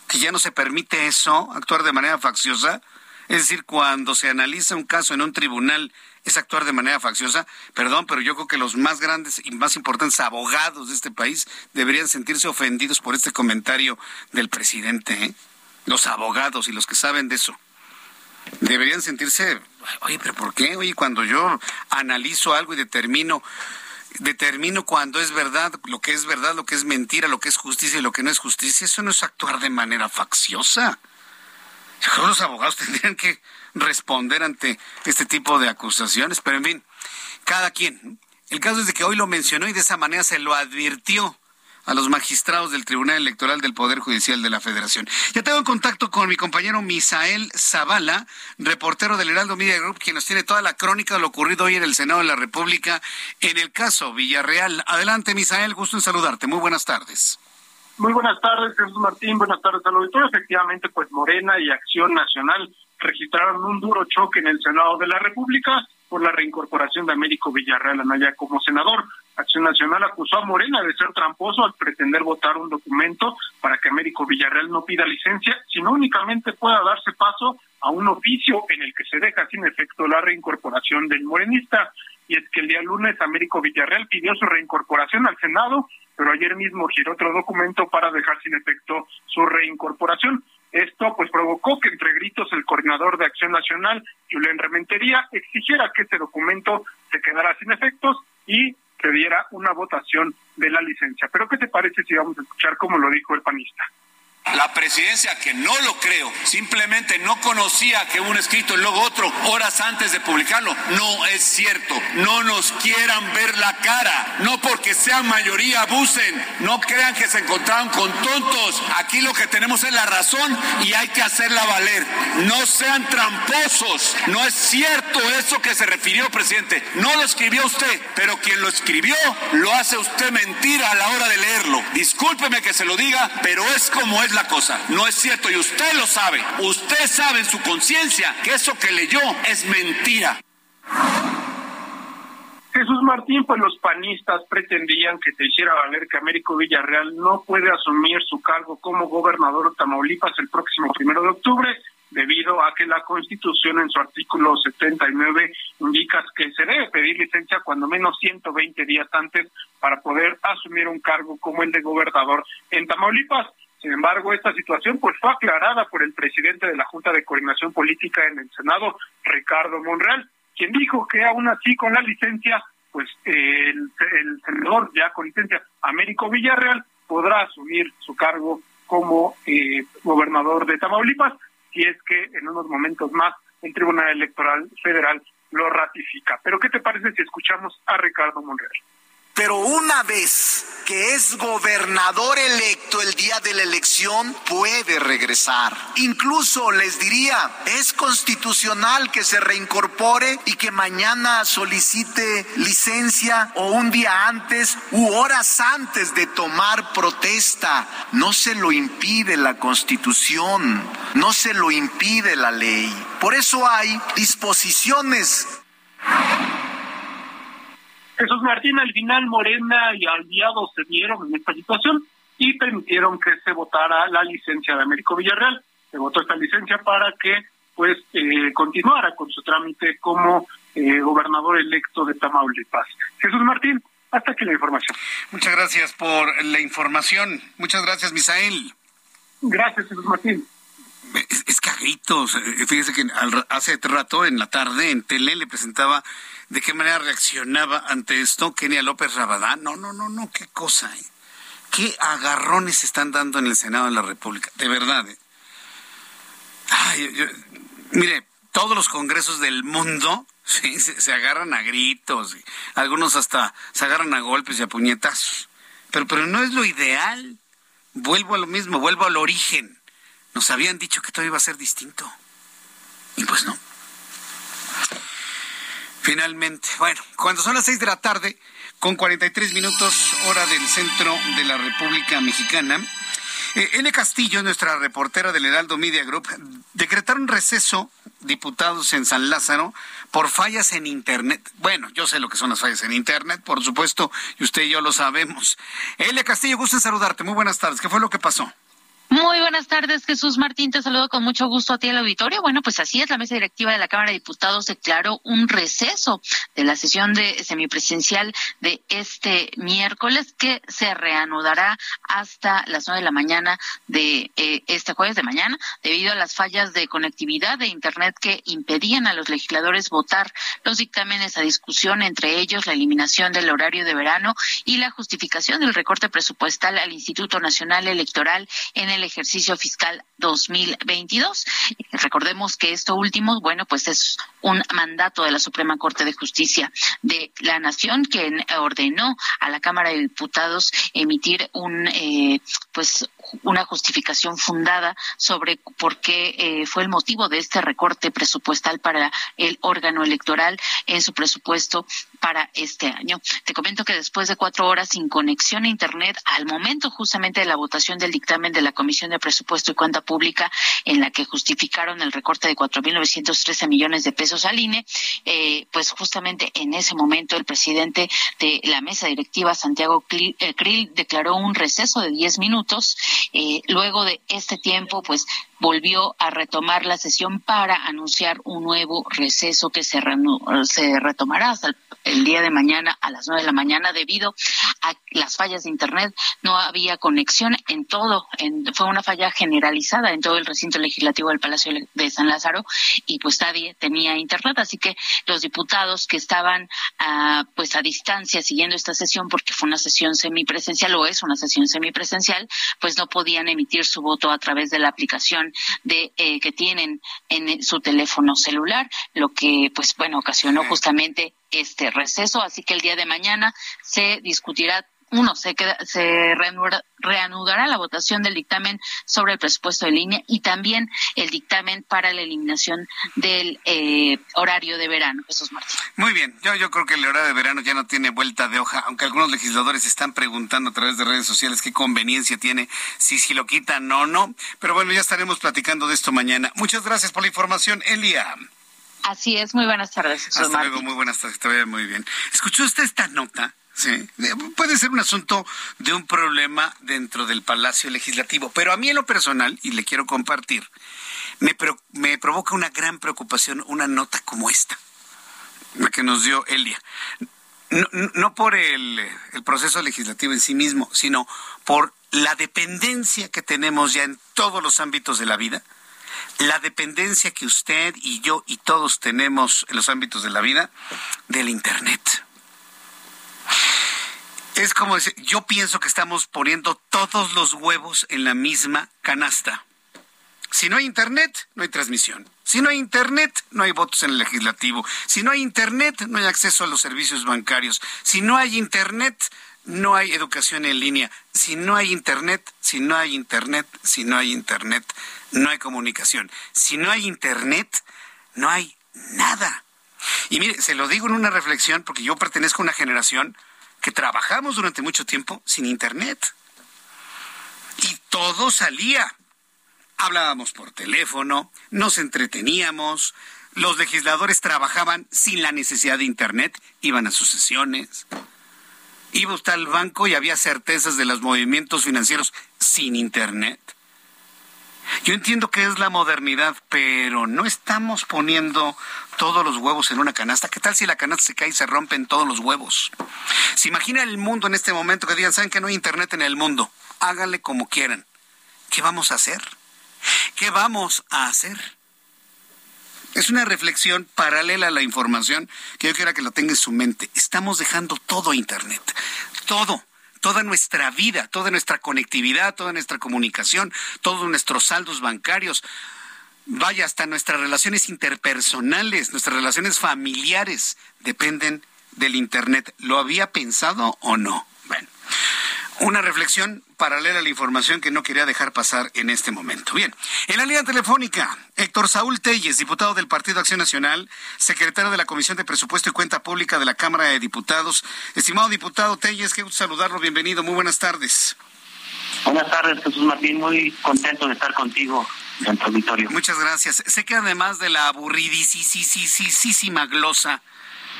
que ya no se permite eso, actuar de manera facciosa. Es decir, cuando se analiza un caso en un tribunal, es actuar de manera facciosa. Perdón, pero yo creo que los más grandes y más importantes abogados de este país deberían sentirse ofendidos por este comentario del presidente. ¿eh? Los abogados y los que saben de eso. Deberían sentirse, oye, pero ¿por qué? Oye, cuando yo analizo algo y determino determino cuando es verdad, lo que es verdad, lo que es mentira, lo que es justicia y lo que no es justicia, eso no es actuar de manera facciosa. Los abogados tendrían que responder ante este tipo de acusaciones, pero en fin, cada quien. El caso es de que hoy lo mencionó y de esa manera se lo advirtió a los magistrados del Tribunal Electoral del Poder Judicial de la Federación. Ya tengo contacto con mi compañero Misael Zavala, reportero del Heraldo Media Group, quien nos tiene toda la crónica de lo ocurrido hoy en el Senado de la República en el caso Villarreal. Adelante, Misael, gusto en saludarte. Muy buenas tardes. Muy buenas tardes, Jesús Martín. Buenas tardes al auditorio. Efectivamente, pues Morena y Acción Nacional registraron un duro choque en el Senado de la República por la reincorporación de Américo Villarreal Anaya como senador. Acción Nacional acusó a Morena de ser tramposo al pretender votar un documento para que Américo Villarreal no pida licencia, sino únicamente pueda darse paso a un oficio en el que se deja sin efecto la reincorporación del morenista. Y es que el día lunes Américo Villarreal pidió su reincorporación al Senado pero ayer mismo giró otro documento para dejar sin efecto su reincorporación. Esto pues provocó que entre gritos el coordinador de Acción Nacional, Julián Rementería, exigiera que este documento se quedara sin efectos y que diera una votación de la licencia. Pero ¿qué te parece si vamos a escuchar cómo lo dijo el panista? La presidencia, que no lo creo, simplemente no conocía que un escrito y luego otro horas antes de publicarlo. No es cierto. No nos quieran ver la cara. No porque sean mayoría abusen. No crean que se encontraron con tontos. Aquí lo que tenemos es la razón y hay que hacerla valer. No sean tramposos. No es cierto eso que se refirió, presidente. No lo escribió usted, pero quien lo escribió lo hace usted mentira a la hora de leerlo. Discúlpeme que se lo diga, pero es como es la cosa. No es cierto y usted lo sabe. Usted sabe en su conciencia que eso que leyó es mentira. Jesús Martín, pues los panistas pretendían que se hiciera valer que Américo Villarreal no puede asumir su cargo como gobernador de Tamaulipas el próximo primero de octubre, debido a que la Constitución en su artículo 79 indica que se debe pedir licencia cuando menos 120 días antes para poder asumir un cargo como el de gobernador en Tamaulipas. Sin embargo, esta situación pues fue aclarada por el presidente de la Junta de Coordinación Política en el Senado, Ricardo Monreal, quien dijo que aún así con la licencia, pues el, senador ya con licencia, Américo Villarreal, podrá asumir su cargo como eh, gobernador de Tamaulipas, si es que en unos momentos más el Tribunal Electoral Federal lo ratifica. Pero ¿qué te parece si escuchamos a Ricardo Monreal? Pero una vez que es gobernador electo el día de la elección, puede regresar. Incluso les diría, es constitucional que se reincorpore y que mañana solicite licencia o un día antes u horas antes de tomar protesta. No se lo impide la constitución, no se lo impide la ley. Por eso hay disposiciones Jesús Martín, al final Morena y aliados se dieron en esta situación y permitieron que se votara la licencia de Américo Villarreal. Se votó esta licencia para que pues eh, continuara con su trámite como eh, gobernador electo de Tamaulipas. Jesús Martín, hasta aquí la información. Muchas gracias por la información. Muchas gracias, Misael. Gracias, Jesús Martín. Es, que a gritos, eh, fíjese que hace rato en la tarde en tele le presentaba de qué manera reaccionaba ante esto Kenia López Rabadán. No, no, no, no, qué cosa. ¿eh? ¿Qué agarrones están dando en el Senado de la República? De verdad. ¿eh? Ay, mire, todos los congresos del mundo se, agarran a gritos, algunos hasta se agarran a golpes y a puñetazos. Pero, pero no es lo ideal. Vuelvo a lo mismo, vuelvo al origen. Nos habían dicho que todo iba a ser distinto. Y pues no. Finalmente, bueno, cuando son las seis de la tarde, con 43 minutos hora del centro de la República Mexicana, Eh, N. Castillo, nuestra reportera del Heraldo Media Group, decretaron receso diputados en San Lázaro por fallas en Internet. Bueno, yo sé lo que son las fallas en Internet, por supuesto, y usted y yo lo sabemos. Elia Castillo, gusto en saludarte. Muy buenas tardes. ¿Qué fue lo que pasó? Muy buenas tardes, Jesús Martín. Te saludo con mucho gusto a ti al auditorio. Bueno, pues así es, la mesa directiva de la Cámara de Diputados declaró un receso de la sesión de semipresidencial de este miércoles que se reanudará hasta las nueve de la mañana de eh, este jueves de mañana debido a las fallas de conectividad de Internet que impedían a los legisladores votar los dictámenes a discusión, entre ellos la eliminación del horario de verano y la justificación del recorte presupuestal al Instituto Nacional Electoral en el el ejercicio fiscal 2022. Recordemos que esto último, bueno, pues es un mandato de la Suprema Corte de Justicia de la Nación que ordenó a la Cámara de Diputados emitir un, eh, pues, una justificación fundada sobre por qué eh, fue el motivo de este recorte presupuestal para el órgano electoral en su presupuesto para este año. Te comento que después de cuatro horas sin conexión a Internet, al momento justamente de la votación del dictamen de la Comisión de Presupuesto y Cuenta Pública, en la que justificaron el recorte de 4.913 millones de pesos al INE, eh, pues justamente en ese momento el presidente de la mesa directiva, Santiago Krill, eh, declaró un receso de 10 minutos. Eh, luego de este tiempo, pues volvió a retomar la sesión para anunciar un nuevo receso que se, se retomará hasta el, día de mañana a las nueve de la mañana debido a las fallas de internet. No había conexión en todo, fue una falla generalizada en todo el recinto legislativo del Palacio de San Lázaro y pues nadie tenía internet, así que los diputados que estaban ah, pues a distancia siguiendo esta sesión porque fue una sesión semipresencial o es una sesión semipresencial, pues no podían emitir su voto a través de la aplicación de eh, que tienen en su teléfono celular, lo que pues bueno ocasionó justamente este receso, así que el día de mañana se discutirá uno, se, se reanudará la votación del dictamen sobre el presupuesto de línea y también el dictamen para la eliminación del eh, horario de verano. Jesús Martín. Muy bien, yo, yo creo que el horario de verano ya no tiene vuelta de hoja, aunque algunos legisladores están preguntando a través de redes sociales qué conveniencia tiene, si, si lo quitan o no. Pero bueno, ya estaremos platicando de esto mañana. Muchas gracias por la información, Elia. Así es, muy buenas tardes. Jesús Hasta luego, muy buenas tardes, te muy bien. ¿Escuchó usted esta nota? Sí, puede ser un asunto de un problema dentro del Palacio Legislativo, pero a mí en lo personal, y le quiero compartir, me, me provoca una gran preocupación una nota como esta, la que nos dio Elia. No, no por el proceso legislativo en sí mismo, sino por la dependencia que tenemos ya en todos los ámbitos de la vida, la dependencia que usted y yo y todos tenemos en los ámbitos de la vida del Internet es como decir, yo pienso que estamos poniendo todos los huevos en la misma canasta. Si no hay internet, no hay transmisión. Si no hay internet, no hay votos en el legislativo. Si no hay internet, no hay acceso a los servicios bancarios. Si no hay internet, no hay educación en línea. Si no hay internet, si no hay internet, si no hay internet, no hay comunicación. Si no hay internet, no hay nada. Y mire, se lo digo en una reflexión porque yo pertenezco a una generación que trabajamos durante mucho tiempo sin Internet. Y todo salía. Hablábamos por teléfono, nos entreteníamos, los legisladores trabajaban sin la necesidad de Internet, iban a sus sesiones. Iba usted al banco y había certezas de los movimientos financieros sin Internet. Yo entiendo que es la modernidad, pero no estamos poniendo todos los huevos en una canasta. ¿Qué tal si la canasta se cae y se rompen todos los huevos? Se imagina el mundo en este momento que digan, ¿saben que no hay internet en el mundo? Háganle como quieran. ¿Qué vamos a hacer? ¿Qué vamos a hacer? Es una reflexión paralela a la información que yo quiero que lo tenga en su mente. Estamos dejando todo Internet. Todo toda nuestra vida, toda nuestra conectividad, toda nuestra comunicación, todos nuestros saldos bancarios, vaya, hasta nuestras relaciones interpersonales, nuestras relaciones familiares dependen del Internet. ¿Lo había pensado o no? Bueno, una reflexión paralela a la información que no quería dejar pasar en este momento. Bien, en la línea telefónica, Héctor Saúl Telles, diputado del Partido Acción Nacional, secretario de la Comisión de Presupuesto y Cuenta Pública de la Cámara de Diputados. Estimado diputado Telles, qué gusto saludarlo, bienvenido, muy buenas tardes. Buenas tardes, Jesús Martín. Muy contento de estar contigo en tu auditorio. Muchas gracias. Sé que además de la aburridísima glosa,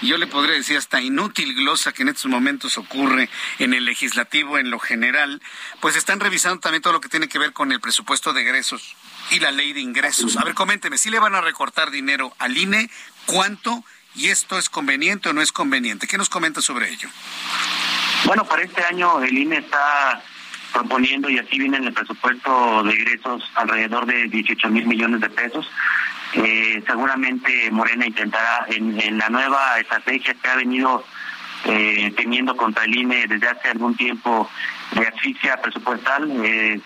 yo le podría decir hasta inútil glosa que en estos momentos ocurre en el legislativo en lo general, pues están revisando también todo lo que tiene que ver con el presupuesto de egresos y la ley de ingresos. A ver, coménteme, si le van a recortar dinero al INE? ¿Cuánto? ¿Y esto es conveniente o no es conveniente? ¿Qué nos comenta sobre ello? Bueno, para este año el INE está proponiendo, y así viene en el presupuesto de ingresos, alrededor de 18 mil millones de pesos. Eh, seguramente Morena intentará en, la nueva estrategia que ha venido eh, teniendo contra el INE desde hace algún tiempo de asfixia presupuestal, eh,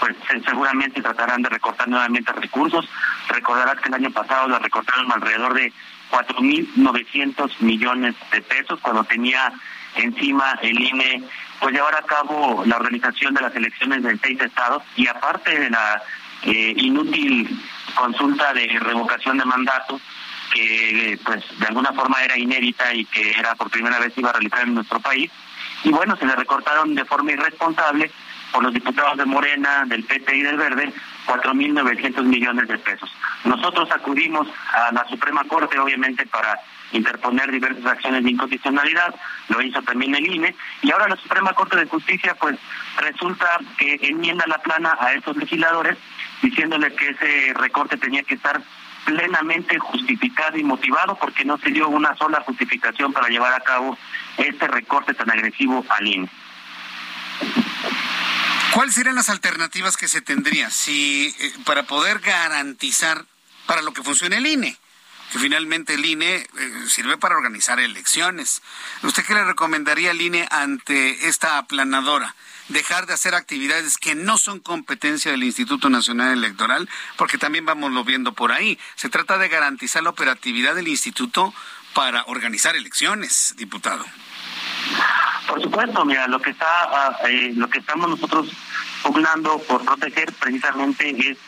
pues seguramente tratarán de recortar nuevamente recursos. Recordarás que el año pasado lo recortaron alrededor de 4.900 millones de pesos cuando tenía encima el INE pues llevar a cabo la organización de las elecciones de seis estados y aparte de la eh, inútil consulta de revocación de mandato que pues de alguna forma era inédita y que era por primera vez iba a realizar en nuestro país y bueno se le recortaron de forma irresponsable por los diputados de Morena, del PT y del Verde 4.900 millones de pesos. Nosotros acudimos a la Suprema Corte, obviamente, para interponer diversas acciones de inconstitucionalidad, lo hizo también el INE, y ahora la Suprema Corte de Justicia pues resulta que enmienda la plana a esos legisladores diciéndole que ese recorte tenía que estar plenamente justificado y motivado porque no se dio una sola justificación para llevar a cabo este recorte tan agresivo al INE. ¿Cuáles serían las alternativas que se tendría si eh, para poder garantizar para lo que funciona el INE? Que finalmente el INE eh, sirve para organizar elecciones. ¿Usted qué le recomendaría al INE ante esta aplanadora? Dejar de hacer actividades que no son competencia del Instituto Nacional Electoral, porque también vamos lo viendo por ahí. Se trata de garantizar la operatividad del instituto para organizar elecciones, diputado. Por supuesto, mira, lo que está, ah, eh, lo que estamos nosotros pugnando por proteger precisamente es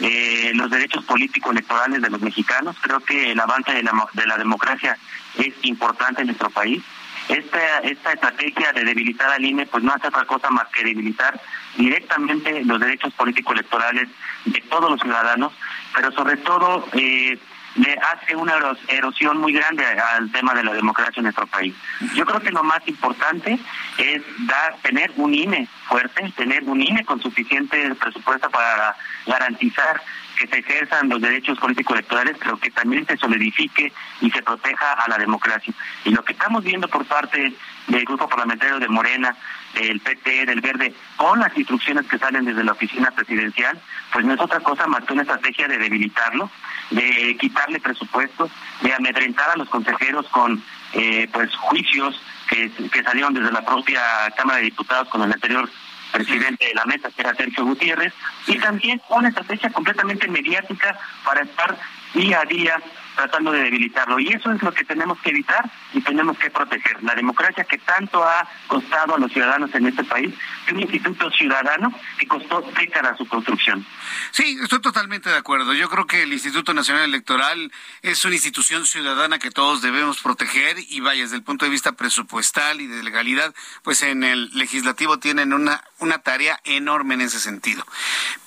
eh, los derechos políticos electorales de los mexicanos. Creo que el avance de la, de la democracia es importante en nuestro país. Esta, esta estrategia de debilitar al INE pues no hace otra cosa más que debilitar directamente los derechos políticos electorales de todos los ciudadanos, pero sobre todo eh, le hace una erosión muy grande al tema de la democracia en nuestro país. Yo creo que lo más importante es dar, tener un INE fuerte, tener un INE con suficiente presupuesto para garantizar que se ejerzan los derechos políticos electorales, pero que también se solidifique y se proteja a la democracia. Y lo que estamos viendo por parte del grupo parlamentario de Morena, del PT, del Verde, con las instrucciones que salen desde la oficina presidencial, pues no es otra cosa más que una estrategia de debilitarlo, de quitarle presupuesto, de amedrentar a los consejeros con eh, pues juicios que, que salieron desde la propia Cámara de Diputados con el anterior presidente de la mesa, que era Sergio Gutiérrez, y también una estrategia completamente mediática para estar día a día tratando de debilitarlo. Y eso es lo que tenemos que evitar y tenemos que proteger. La democracia que tanto ha costado a los ciudadanos en este país, un instituto ciudadano que costó décadas su construcción. Sí, estoy totalmente de acuerdo. Yo creo que el Instituto Nacional Electoral es una institución ciudadana que todos debemos proteger y vaya, desde el punto de vista presupuestal y de legalidad, pues en el legislativo tienen una, una tarea enorme en ese sentido.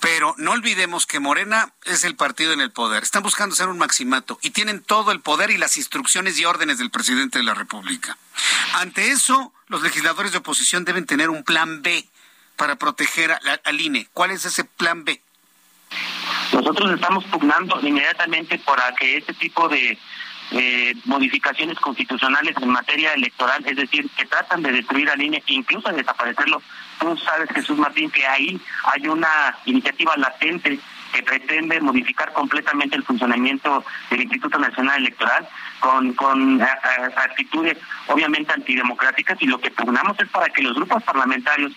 Pero no olvidemos que Morena es el partido en el poder. Están buscando ser un maximato y tienen todo el poder y las instrucciones y órdenes del presidente de la República. Ante eso, los legisladores de oposición deben tener un plan B para proteger al INE. ¿Cuál es ese plan B? Nosotros estamos pugnando inmediatamente para que este tipo de eh, modificaciones constitucionales en materia electoral, es decir, que tratan de destruir al INE, incluso de desaparecerlo. Tú sabes, Jesús Martín, que ahí hay una iniciativa latente que pretende modificar completamente el funcionamiento del Instituto Nacional Electoral con, con actitudes obviamente antidemocráticas y lo que pugnamos es para que los grupos parlamentarios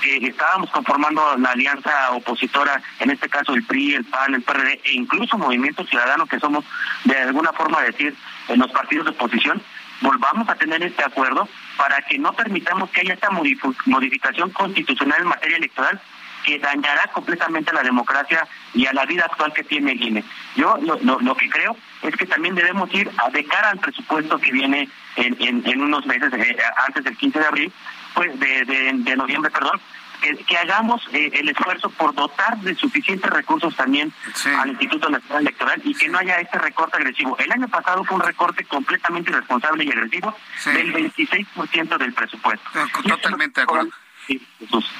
que estábamos conformando la alianza opositora, en este caso el PRI, el PAN, el PRD e incluso Movimiento Ciudadano, que somos de alguna forma decir en los partidos de oposición, volvamos a tener este acuerdo para que no permitamos que haya esta modificación constitucional en materia electoral que dañará completamente a la democracia y a la vida actual que tiene el INE. Yo lo, que creo es que también debemos ir a, de cara al presupuesto que viene en, en, unos meses, eh, antes del 15 de abril, de, de, noviembre, perdón, que, hagamos eh, el esfuerzo por dotar de suficientes recursos también al Instituto Nacional Electoral y que no haya este recorte agresivo. El año pasado fue un recorte completamente irresponsable y agresivo del 26% del presupuesto. Totalmente de acuerdo.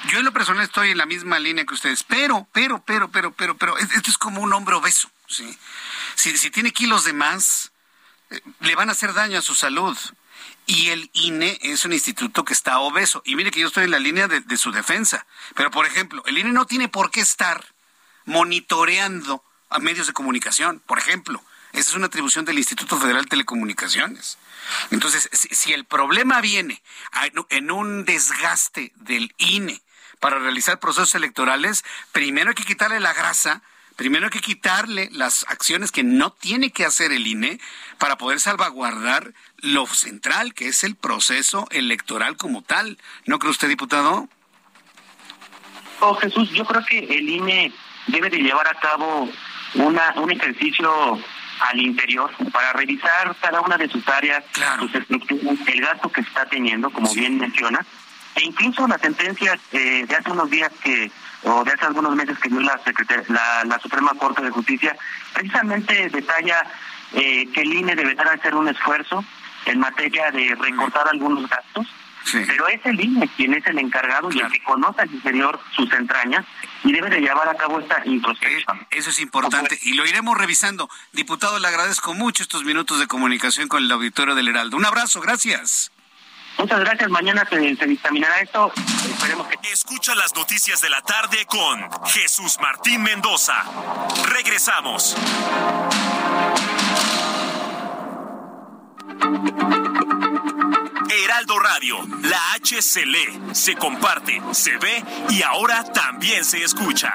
Yo en lo personal estoy en la misma línea que ustedes, pero, pero, pero, pero, pero, pero, esto es como un hombre obeso, ¿sí? Si, si tiene kilos de más, eh, le van a hacer daño a su salud. Y el INE es un instituto que está obeso. Y mire que yo estoy en la línea de, su defensa. Pero, por ejemplo, el INE no tiene por qué estar monitoreando a medios de comunicación, por ejemplo. Esa es una atribución del Instituto Federal de Telecomunicaciones. Entonces, si, el problema viene en un desgaste del INE para realizar procesos electorales, primero hay que quitarle la grasa primero hay que quitarle las acciones que no tiene que hacer el INE para poder salvaguardar lo central, que es el proceso electoral como tal. ¿No cree usted, diputado? Oh, Jesús, yo creo que el INE debe de llevar a cabo una, un ejercicio al interior para revisar cada una de sus áreas, sus estructuras, el gasto que está teniendo, como bien menciona, e incluso las sentencias eh, de hace unos días que o de hace algunos meses que dio la, la, la Suprema Corte de Justicia, precisamente detalla eh, que el INE deberá hacer un esfuerzo en materia de recortar algunos gastos, pero es el INE quien es el encargado y el que conoce al interior sus entrañas y debe de llevar a cabo esta introspección. Eh, eso es importante y lo iremos revisando. Diputado, le agradezco mucho estos minutos de comunicación con el auditorio del Heraldo. Un abrazo, gracias. Muchas gracias. Mañana se, se dictaminará esto. Esperemos que. Escucha las noticias de la tarde con Jesús Martín Mendoza. Regresamos. Heraldo Radio, la H se lee, se comparte, se ve y ahora también se escucha.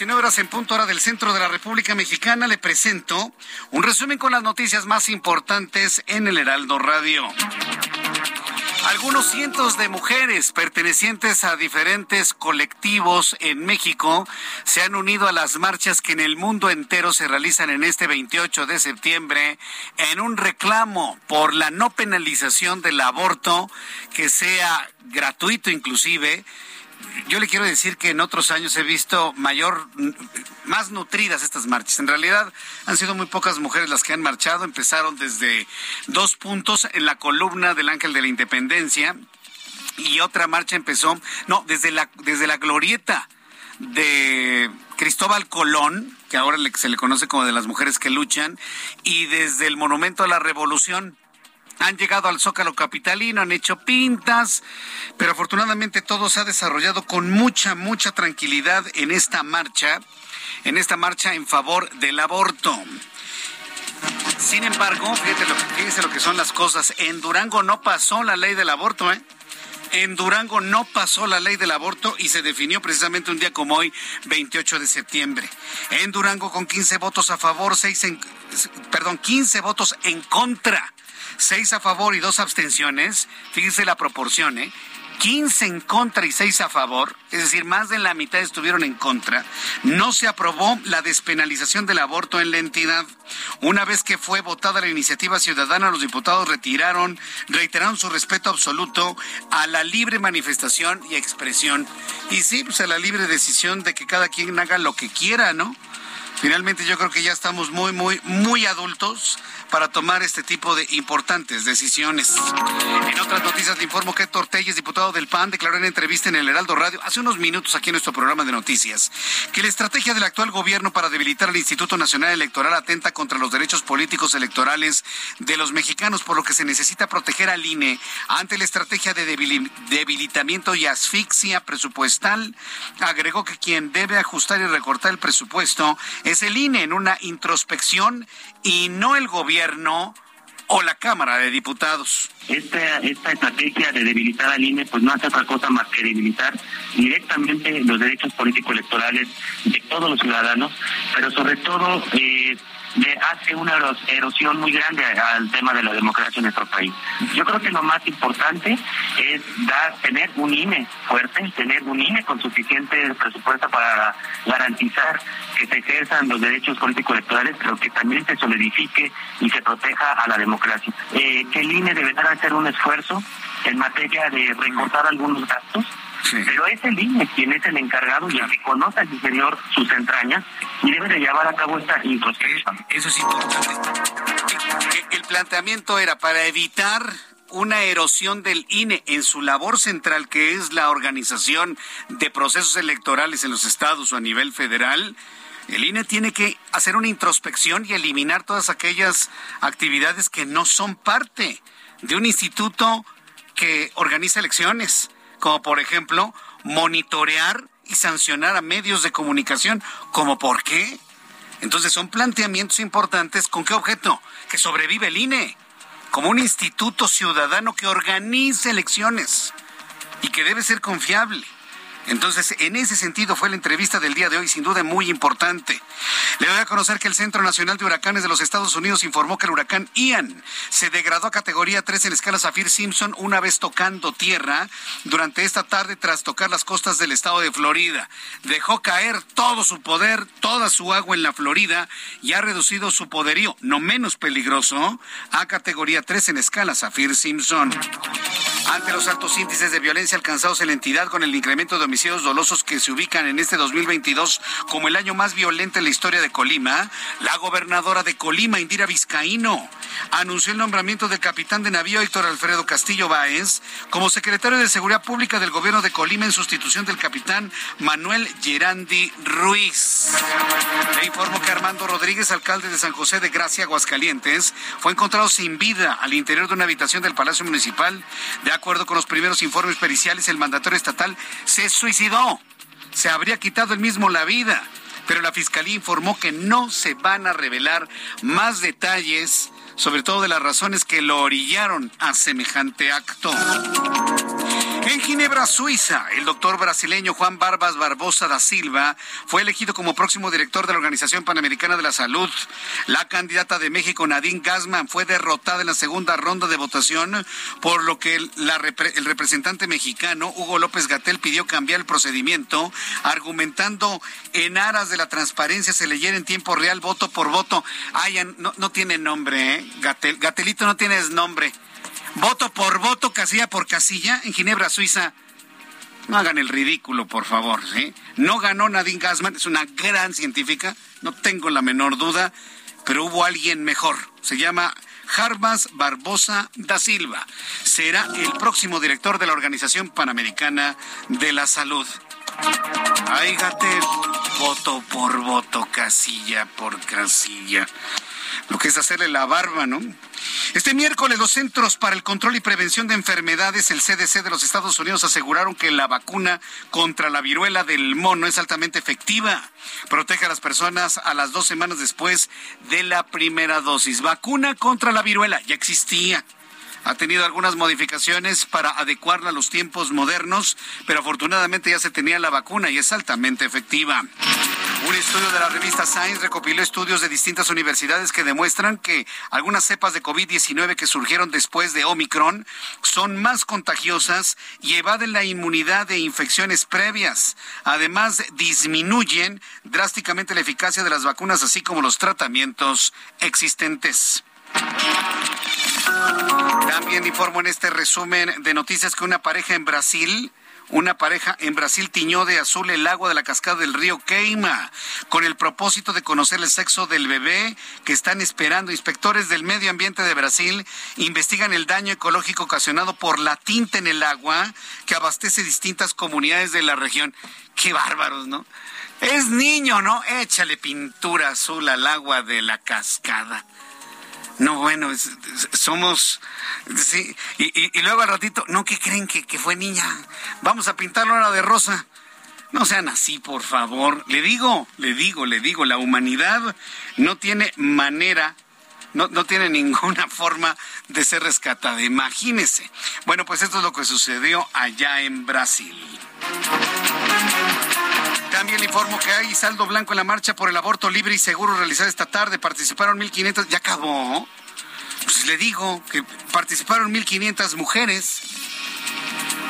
19 horas en punto hora del centro de la República Mexicana, le presento un resumen con las noticias más importantes en el Heraldo Radio. Algunos cientos de mujeres pertenecientes a diferentes colectivos en México se han unido a las marchas que en el mundo entero se realizan en este 28 de septiembre en un reclamo por la no penalización del aborto que sea gratuito inclusive yo le quiero decir que en otros años he visto mayor, más nutridas estas marchas. En realidad han sido muy pocas mujeres las que han marchado. Empezaron desde dos puntos en la columna del Ángel de la Independencia y otra marcha empezó, no, desde la, desde la glorieta de Cristóbal Colón, que ahora se le conoce como de las mujeres que luchan, y desde el Monumento a la Revolución han llegado al Zócalo Capitalino, han hecho pintas, pero afortunadamente todo se ha desarrollado con mucha, mucha tranquilidad en esta marcha, en esta marcha en favor del aborto. Sin embargo, fíjate lo, fíjese lo que son las cosas. En Durango no pasó la ley del aborto, ¿eh? En Durango no pasó la ley del aborto y se definió precisamente un día como hoy, 28 de septiembre. En Durango con 15 votos a favor, 6 en, perdón, 15 votos en contra seis a favor y dos abstenciones, fíjense la proporción, ¿eh? 15 en contra y 6 a favor, es decir, más de la mitad estuvieron en contra, no se aprobó la despenalización del aborto en la entidad. Una vez que fue votada la iniciativa ciudadana, los diputados retiraron, reiteraron su respeto absoluto a la libre manifestación y expresión. Y sí, pues a la libre decisión de que cada quien haga lo que quiera, ¿no? Finalmente yo creo que ya estamos muy, muy, muy adultos para tomar este tipo de importantes decisiones. En otras noticias le informo que Héctor Telles, diputado del PAN, declaró en entrevista en el Heraldo Radio hace unos minutos aquí en nuestro programa de noticias que la estrategia del actual gobierno para debilitar al Instituto Nacional Electoral atenta contra los derechos políticos electorales de los mexicanos, por lo que se necesita proteger al INE ante la estrategia de debilitamiento y asfixia presupuestal. Agregó que quien debe ajustar y recortar el presupuesto es el INE en una introspección y no el gobierno o la Cámara de Diputados. Esta, esta estrategia de debilitar al INE pues no hace otra cosa más que debilitar directamente los derechos políticos electorales de todos los ciudadanos, pero sobre todo hace una erosión muy grande al tema de la democracia en nuestro país. Yo creo que lo más importante es dar, tener un INE fuerte, tener un INE con suficiente presupuesto para garantizar que se ejerzan los derechos políticos electorales, pero que también se solidifique y se proteja a la democracia. Eh, que el INE deberá hacer un esfuerzo en materia de recortar algunos gastos pero es el INE quien es el encargado y el que conoce al interior sus entrañas y debe de llevar a cabo esta introspección. Eso es importante. El planteamiento era para evitar una erosión del INE en su labor central, que es la organización de procesos electorales en los estados o a nivel federal. El INE tiene que hacer una introspección y eliminar todas aquellas actividades que no son parte de un instituto que organiza elecciones como por ejemplo monitorear y sancionar a medios de comunicación, como por qué. Entonces son planteamientos importantes con qué objeto? Que sobrevive el INE como un instituto ciudadano que organiza elecciones y que debe ser confiable. Entonces, en ese sentido fue la entrevista del día de hoy, sin duda muy importante. Le doy a conocer que el Centro Nacional de Huracanes de los Estados Unidos informó que el huracán Ian se degradó a categoría 3 en escala Saffir-Simpson una vez tocando tierra durante esta tarde tras tocar las costas del estado de Florida. Dejó caer todo su poder, toda su agua en la Florida y ha reducido su poderío, no menos peligroso, a categoría 3 en escala Saffir-Simpson. Ante los altos índices de violencia alcanzados en la entidad con el incremento de homicidios dolosos que se ubican en este 2022 como el año más violento en la historia de Colima, la gobernadora de Colima, Indira Vizcaíno, anunció el nombramiento del capitán de navío Héctor Alfredo Castillo Báez como secretario de Seguridad Pública del gobierno de Colima en sustitución del capitán Manuel Gerandi Ruiz. Le informo que Armando Rodríguez, alcalde de San José de Gracia, Aguascalientes, fue encontrado sin vida al interior de una habitación del Palacio Municipal. De acuerdo con los primeros informes periciales, el mandatario estatal se suicidó. Se habría quitado él mismo la vida. Pero la fiscalía informó que no se van a revelar más detalles, sobre todo de las razones que lo orillaron a semejante acto. En Ginebra, Suiza, el doctor brasileño Juan Barbas Barbosa da Silva fue elegido como próximo director de la Organización Panamericana de la Salud. La candidata de México, Nadine Gassman, fue derrotada en la segunda ronda de votación, por lo que el, el representante mexicano, Hugo López Gatel, pidió cambiar el procedimiento, argumentando en aras de la transparencia se leyera en tiempo real voto por voto. Ay, no, no tiene nombre, ¿eh? Gatel, Gatelito no tienes nombre voto por voto, casilla por casilla, en Ginebra, Suiza. No hagan el ridículo, por favor. No ganó Nadine Gassman, es una gran científica, no tengo la menor duda, pero hubo alguien mejor. Se llama Jarbas Barbosa da Silva. Será el próximo director de la Organización Panamericana de la Salud. Ay, voto por voto, casilla por casilla. Lo que es hacerle la barba, ¿no? Este miércoles los Centros para el Control y Prevención de Enfermedades, el CDC de los Estados Unidos, aseguraron que la vacuna contra la viruela del mono es altamente efectiva. Protege a las personas a las dos semanas después de la primera dosis. Vacuna contra la viruela ya existía ha tenido algunas modificaciones para adecuarla a los tiempos modernos, pero afortunadamente ya se tenía la vacuna y es altamente efectiva. Un estudio de la revista Science recopiló estudios de distintas universidades que demuestran que algunas cepas de COVID-19 que surgieron después de Omicron son más contagiosas y evaden la inmunidad de infecciones previas. Además, disminuyen drásticamente la eficacia de las vacunas, así como los tratamientos existentes. También informo en este resumen de noticias que una pareja en Brasil Una pareja en Brasil tiñó de azul el agua de la cascada del río Queima con el propósito de conocer el sexo del bebé que están esperando. Inspectores del medio ambiente de Brasil investigan el daño ecológico ocasionado por la tinta en el agua que abastece distintas comunidades de la región. Qué bárbaros, ¿no? Es niño, ¿no? Échale pintura azul al agua de la cascada. No, bueno, somos... Sí, y, luego al ratito, ¿no? ¿Qué creen que, que fue niña? Vamos a pintarlo ahora de rosa. No sean así, por favor. Le digo, le digo, le digo, la humanidad no tiene manera no, no, tiene ninguna forma de ser rescatada. Imagínese. Bueno, pues esto es lo que sucedió allá en Brasil. También le informo que hay saldo blanco en la marcha por el aborto libre y seguro realizada esta tarde. Participaron 1.500, ya acabó. Pues le digo que participaron 1.500 mujeres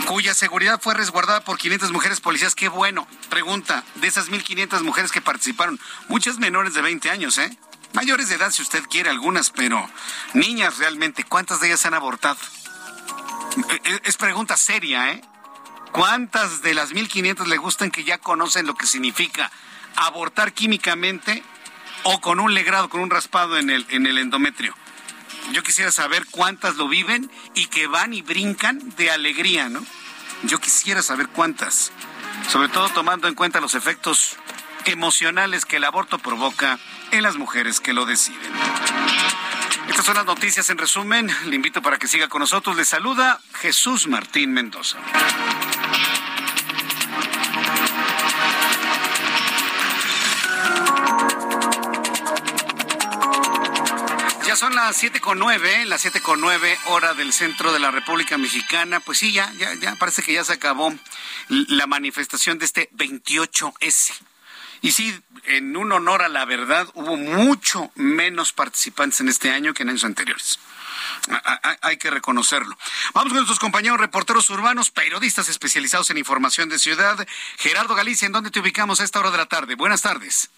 cuya seguridad fue resguardada por 500 mujeres policías. Qué bueno. Pregunta, de esas 1.500 mujeres que participaron, muchas menores de 20 años, ¿eh? Mayores de edad si usted quiere algunas, pero niñas realmente, ¿cuántas de ellas han abortado? E, e, es pregunta seria, ¿eh? ¿Cuántas de las 1500 le gustan que ya conocen lo que significa abortar químicamente o con un legrado, con un raspado en el, en el endometrio? Yo quisiera saber cuántas lo viven y que van y brincan de alegría, ¿no? Yo quisiera saber cuántas, sobre todo tomando en cuenta los efectos emocionales que el aborto provoca en las mujeres que lo deciden. Estas son las noticias en resumen. Le invito para que siga con nosotros. Le saluda Jesús Martín Mendoza. Son las siete con nueve, las siete con nueve hora del centro de la República Mexicana. Pues sí, ya, ya, ya parece que ya se acabó la manifestación de este 28S. Y sí, en un honor a la verdad, hubo mucho menos participantes en este año que en años anteriores. Hay que reconocerlo. Vamos con nuestros compañeros reporteros urbanos, periodistas especializados en información de ciudad. Gerardo Galicia, ¿en dónde te ubicamos a esta hora de la tarde? Buenas tardes.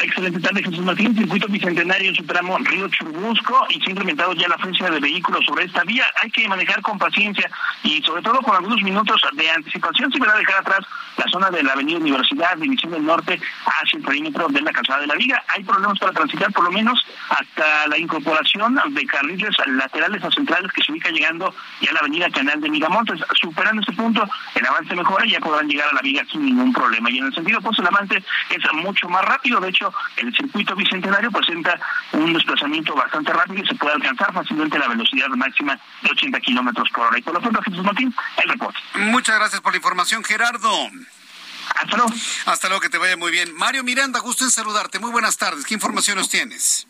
Excelente tarde, Jesús Martín. Circuito bicentenario en su Río Churubusco y se ha implementado ya la frecuencia de vehículos sobre esta vía. Hay que manejar con paciencia y sobre todo con algunos minutos de anticipación. Se verá dejar atrás la zona de la Avenida Universidad, División del Norte, hacia el perímetro de la calzada de la Viga. Hay problemas para transitar por lo menos hasta la incorporación de carriles laterales o centrales que se ubica llegando ya a la Avenida Canal de Migamontes. Superando este punto, el avance mejora y ya podrán llegar a la Viga sin ningún problema. Y en el sentido, pues el avance es mucho más rápido. De hecho, el circuito bicentenario presenta un desplazamiento bastante rápido y se puede alcanzar fácilmente la velocidad máxima de 80 kilómetros por hora. Y por lo tanto, Jesús Martín, el reporte. Muchas gracias por la información, Gerardo. Hasta luego. Hasta luego, que te vaya muy bien. Mario Miranda, gusto en saludarte. Muy buenas tardes. ¿Qué información nos tienes?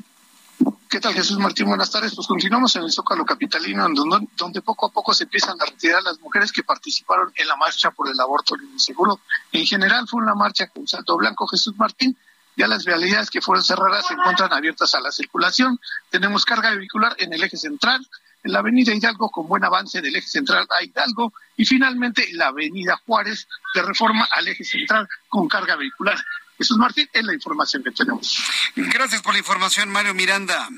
¿Qué tal, Jesús Martín? Buenas tardes. Pues continuamos en el Zócalo Capitalino, donde, donde poco a poco se empiezan a retirar las mujeres que participaron en la marcha por el aborto libre seguro. En general fue una marcha con salto blanco, Jesús Martín, ya las vialidades que fueron cerradas se encuentran abiertas a la circulación. Tenemos carga vehicular en el eje central, en la avenida Hidalgo con buen avance del eje central a Hidalgo y finalmente la avenida Juárez de reforma al eje central con carga vehicular. Jesús Martín es la información que tenemos. Gracias por la información, Mario Miranda.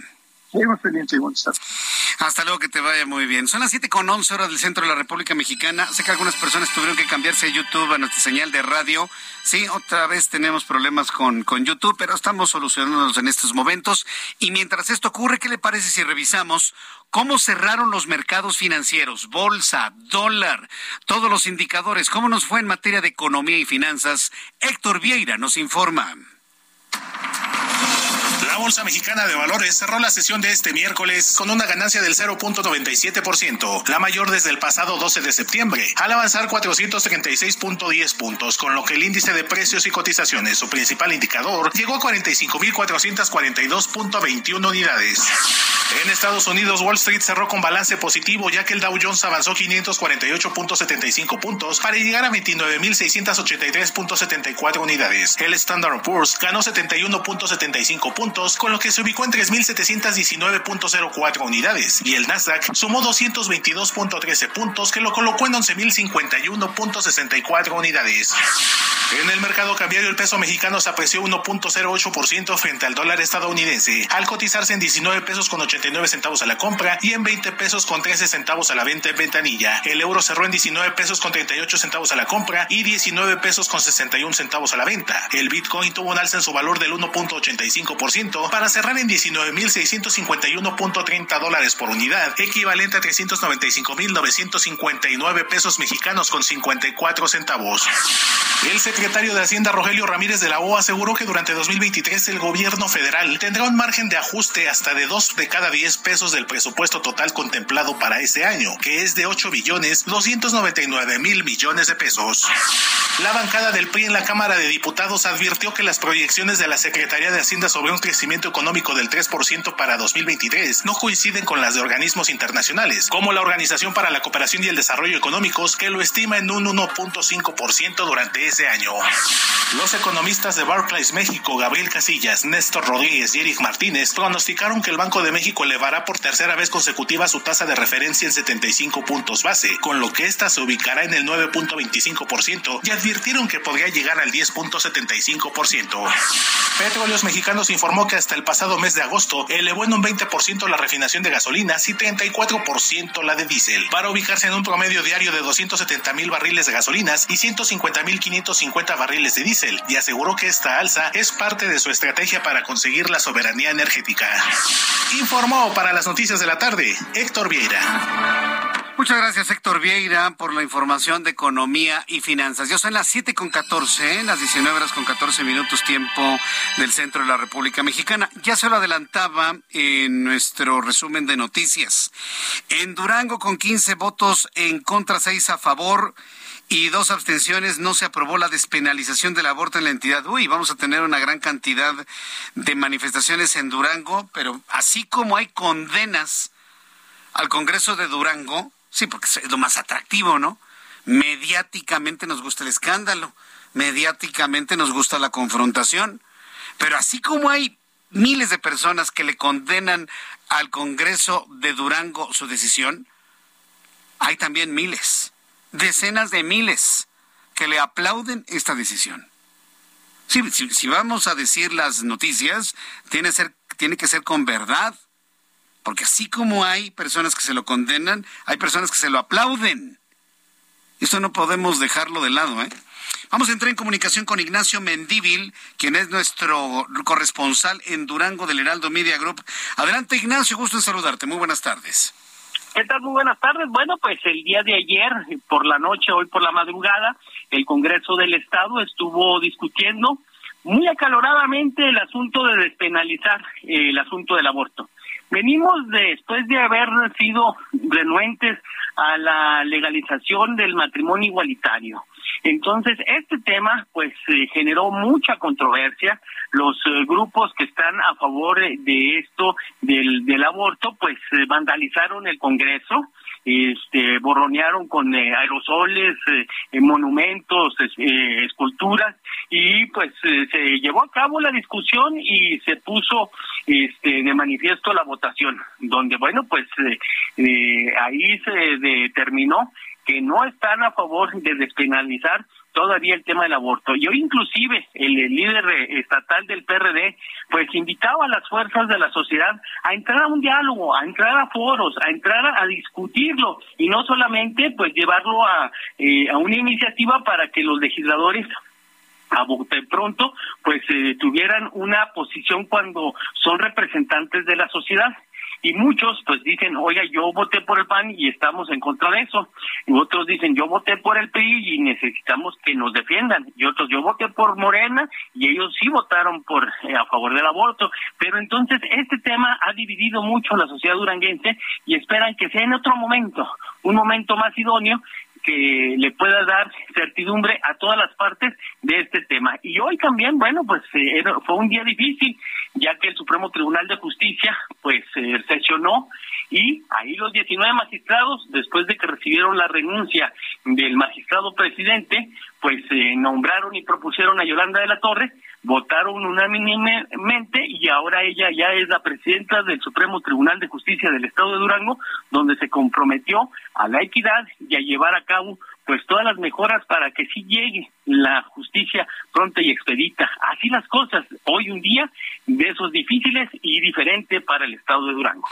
Hasta luego, que te vaya muy bien. Son las siete con once horas del centro de la República Mexicana. Sé que algunas personas tuvieron que cambiarse de YouTube a nuestra señal de radio. Sí, otra vez tenemos problemas con, con YouTube, pero estamos solucionándolos en estos momentos. Y mientras esto ocurre, ¿qué le parece si revisamos cómo cerraron los mercados financieros? Bolsa, dólar, todos los indicadores. ¿Cómo nos fue en materia de economía y finanzas? Héctor Vieira nos informa. Bolsa Mexicana de Valores cerró la sesión de este miércoles con una ganancia del 0.97%, la mayor desde el pasado 12 de septiembre, al avanzar 436.10 puntos, con lo que el índice de precios y cotizaciones, su principal indicador, llegó a 45.442.21 unidades. En Estados Unidos, Wall Street cerró con balance positivo, ya que el Dow Jones avanzó 548.75 puntos para llegar a 29.683.74 unidades. El Standard Poor's ganó 71.75 puntos con lo que se ubicó en 3.719.04 unidades, y el Nasdaq sumó 222.13 puntos, que lo colocó en 11.051.64 unidades. En el mercado cambiario, el peso mexicano se apreció 1.08% frente al dólar estadounidense, al cotizarse en 19 pesos con 89 centavos a la compra y en 20 pesos con 13 centavos a la venta en ventanilla. El euro cerró en 19 pesos con 38 centavos a la compra y 19 pesos con 61 centavos a la venta. El Bitcoin tuvo un alza en su valor del 1.85% para cerrar en 19.651.30 dólares por unidad, equivalente a 395.959 pesos mexicanos con 54 centavos. El secretario de Hacienda Rogelio Ramírez de la O aseguró que durante 2023 el gobierno federal tendrá un margen de ajuste hasta de 2 de cada 10 pesos del presupuesto total contemplado para ese año, que es de 8 billones 299 mil millones de pesos. La bancada del PRI en la Cámara de Diputados advirtió que las proyecciones de la Secretaría de Hacienda sobre un crecimiento económico del 3% para 2023 no coinciden con las de organismos internacionales, como la Organización para la Cooperación y el Desarrollo Económicos, que lo estima en un 1.5% durante ese año. Los economistas de Barclays México, Gabriel Casillas, Néstor Rodríguez y Eric Martínez, pronosticaron que el Banco de México elevará por tercera vez consecutiva su tasa de referencia en 75 puntos base, con lo que ésta se ubicará en el 9.25% y advirtieron que podría llegar al 10.75%. Petróleos Mexicanos informó que hasta el pasado mes de agosto elevó en un 20% la refinación de gasolinas y 34% la de diésel, para ubicarse en un promedio diario de 270 mil barriles de gasolinas y 150 mil 550 barriles de diésel, y aseguró que esta alza es parte de su estrategia para conseguir la soberanía energética. Informó para las noticias de la tarde Héctor Vieira. Muchas gracias, Héctor Vieira, por la información de economía y finanzas. Ya son las siete con catorce, ¿eh? las 19 horas con 14 minutos tiempo del centro de la República Mexicana. Ya se lo adelantaba en nuestro resumen de noticias. En Durango, con 15 votos en contra, 6 a favor y dos abstenciones, no se aprobó la despenalización del aborto en la entidad. Uy, vamos a tener una gran cantidad de manifestaciones en Durango, pero así como hay condenas al Congreso de Durango, Sí, porque es lo más atractivo, ¿no? Mediáticamente nos gusta el escándalo, mediáticamente nos gusta la confrontación, pero así como hay miles de personas que le condenan al Congreso de Durango su decisión, hay también miles, decenas de miles que le aplauden esta decisión. Sí, si, vamos a decir las noticias, tiene, que ser con verdad porque así como hay personas que se lo condenan, hay personas que se lo aplauden. Esto no podemos dejarlo de lado, ¿eh? Vamos a entrar en comunicación con Ignacio Mendíbil, quien es nuestro corresponsal en Durango del Heraldo Media Group. Adelante, Ignacio, gusto en saludarte. Muy buenas tardes. ¿Qué tal? Muy buenas tardes. Bueno, pues el día de ayer, por la noche, hoy por la madrugada, el Congreso del Estado estuvo discutiendo muy acaloradamente el asunto de despenalizar eh, el asunto del aborto. Venimos después de haber sido renuentes a la legalización del matrimonio igualitario. Entonces, este tema pues eh, generó mucha controversia. Los eh, grupos que están a favor de esto del, del aborto pues eh, vandalizaron el Congreso, este borronearon con aerosoles, monumentos, esculturas y pues se llevó a cabo la discusión y se puso este de manifiesto la votación, donde bueno pues ahí se determinó que no están a favor de despenalizar todavía el tema del aborto. Y hoy inclusive el, líder estatal del PRD pues invitaba a las fuerzas de la sociedad a entrar a un diálogo, a entrar a foros, a entrar a, discutirlo y no solamente pues llevarlo a, eh, a una iniciativa para que los legisladores a bote pronto pues eh, tuvieran una posición cuando son representantes de la sociedad y muchos pues dicen, oiga, yo voté por el PAN y estamos en contra de eso. Y otros dicen, yo voté por el PRI y necesitamos que nos defiendan. Y otros, yo voté por Morena y ellos sí votaron por eh, a favor del aborto. Pero entonces este tema ha dividido mucho la sociedad duranguense y esperan que sea en otro momento, un momento más idóneo que le pueda dar certidumbre a todas las partes de este tema. Y hoy también, bueno, pues eh, fue un día difícil, ya que el Supremo Tribunal de Justicia, pues, eh, sesionó y ahí los 19 magistrados, después de que recibieron la renuncia del magistrado presidente, pues eh, nombraron y propusieron a Yolanda de la Torre, votaron unánimemente y ahora ella ya es la presidenta del Supremo Tribunal de Justicia del Estado de Durango, donde se comprometió a la equidad y a llevar a cabo pues todas las mejoras para que sí llegue la justicia pronta y expedita. Así las cosas, hoy un día de esos difíciles y diferente para el Estado de Durango.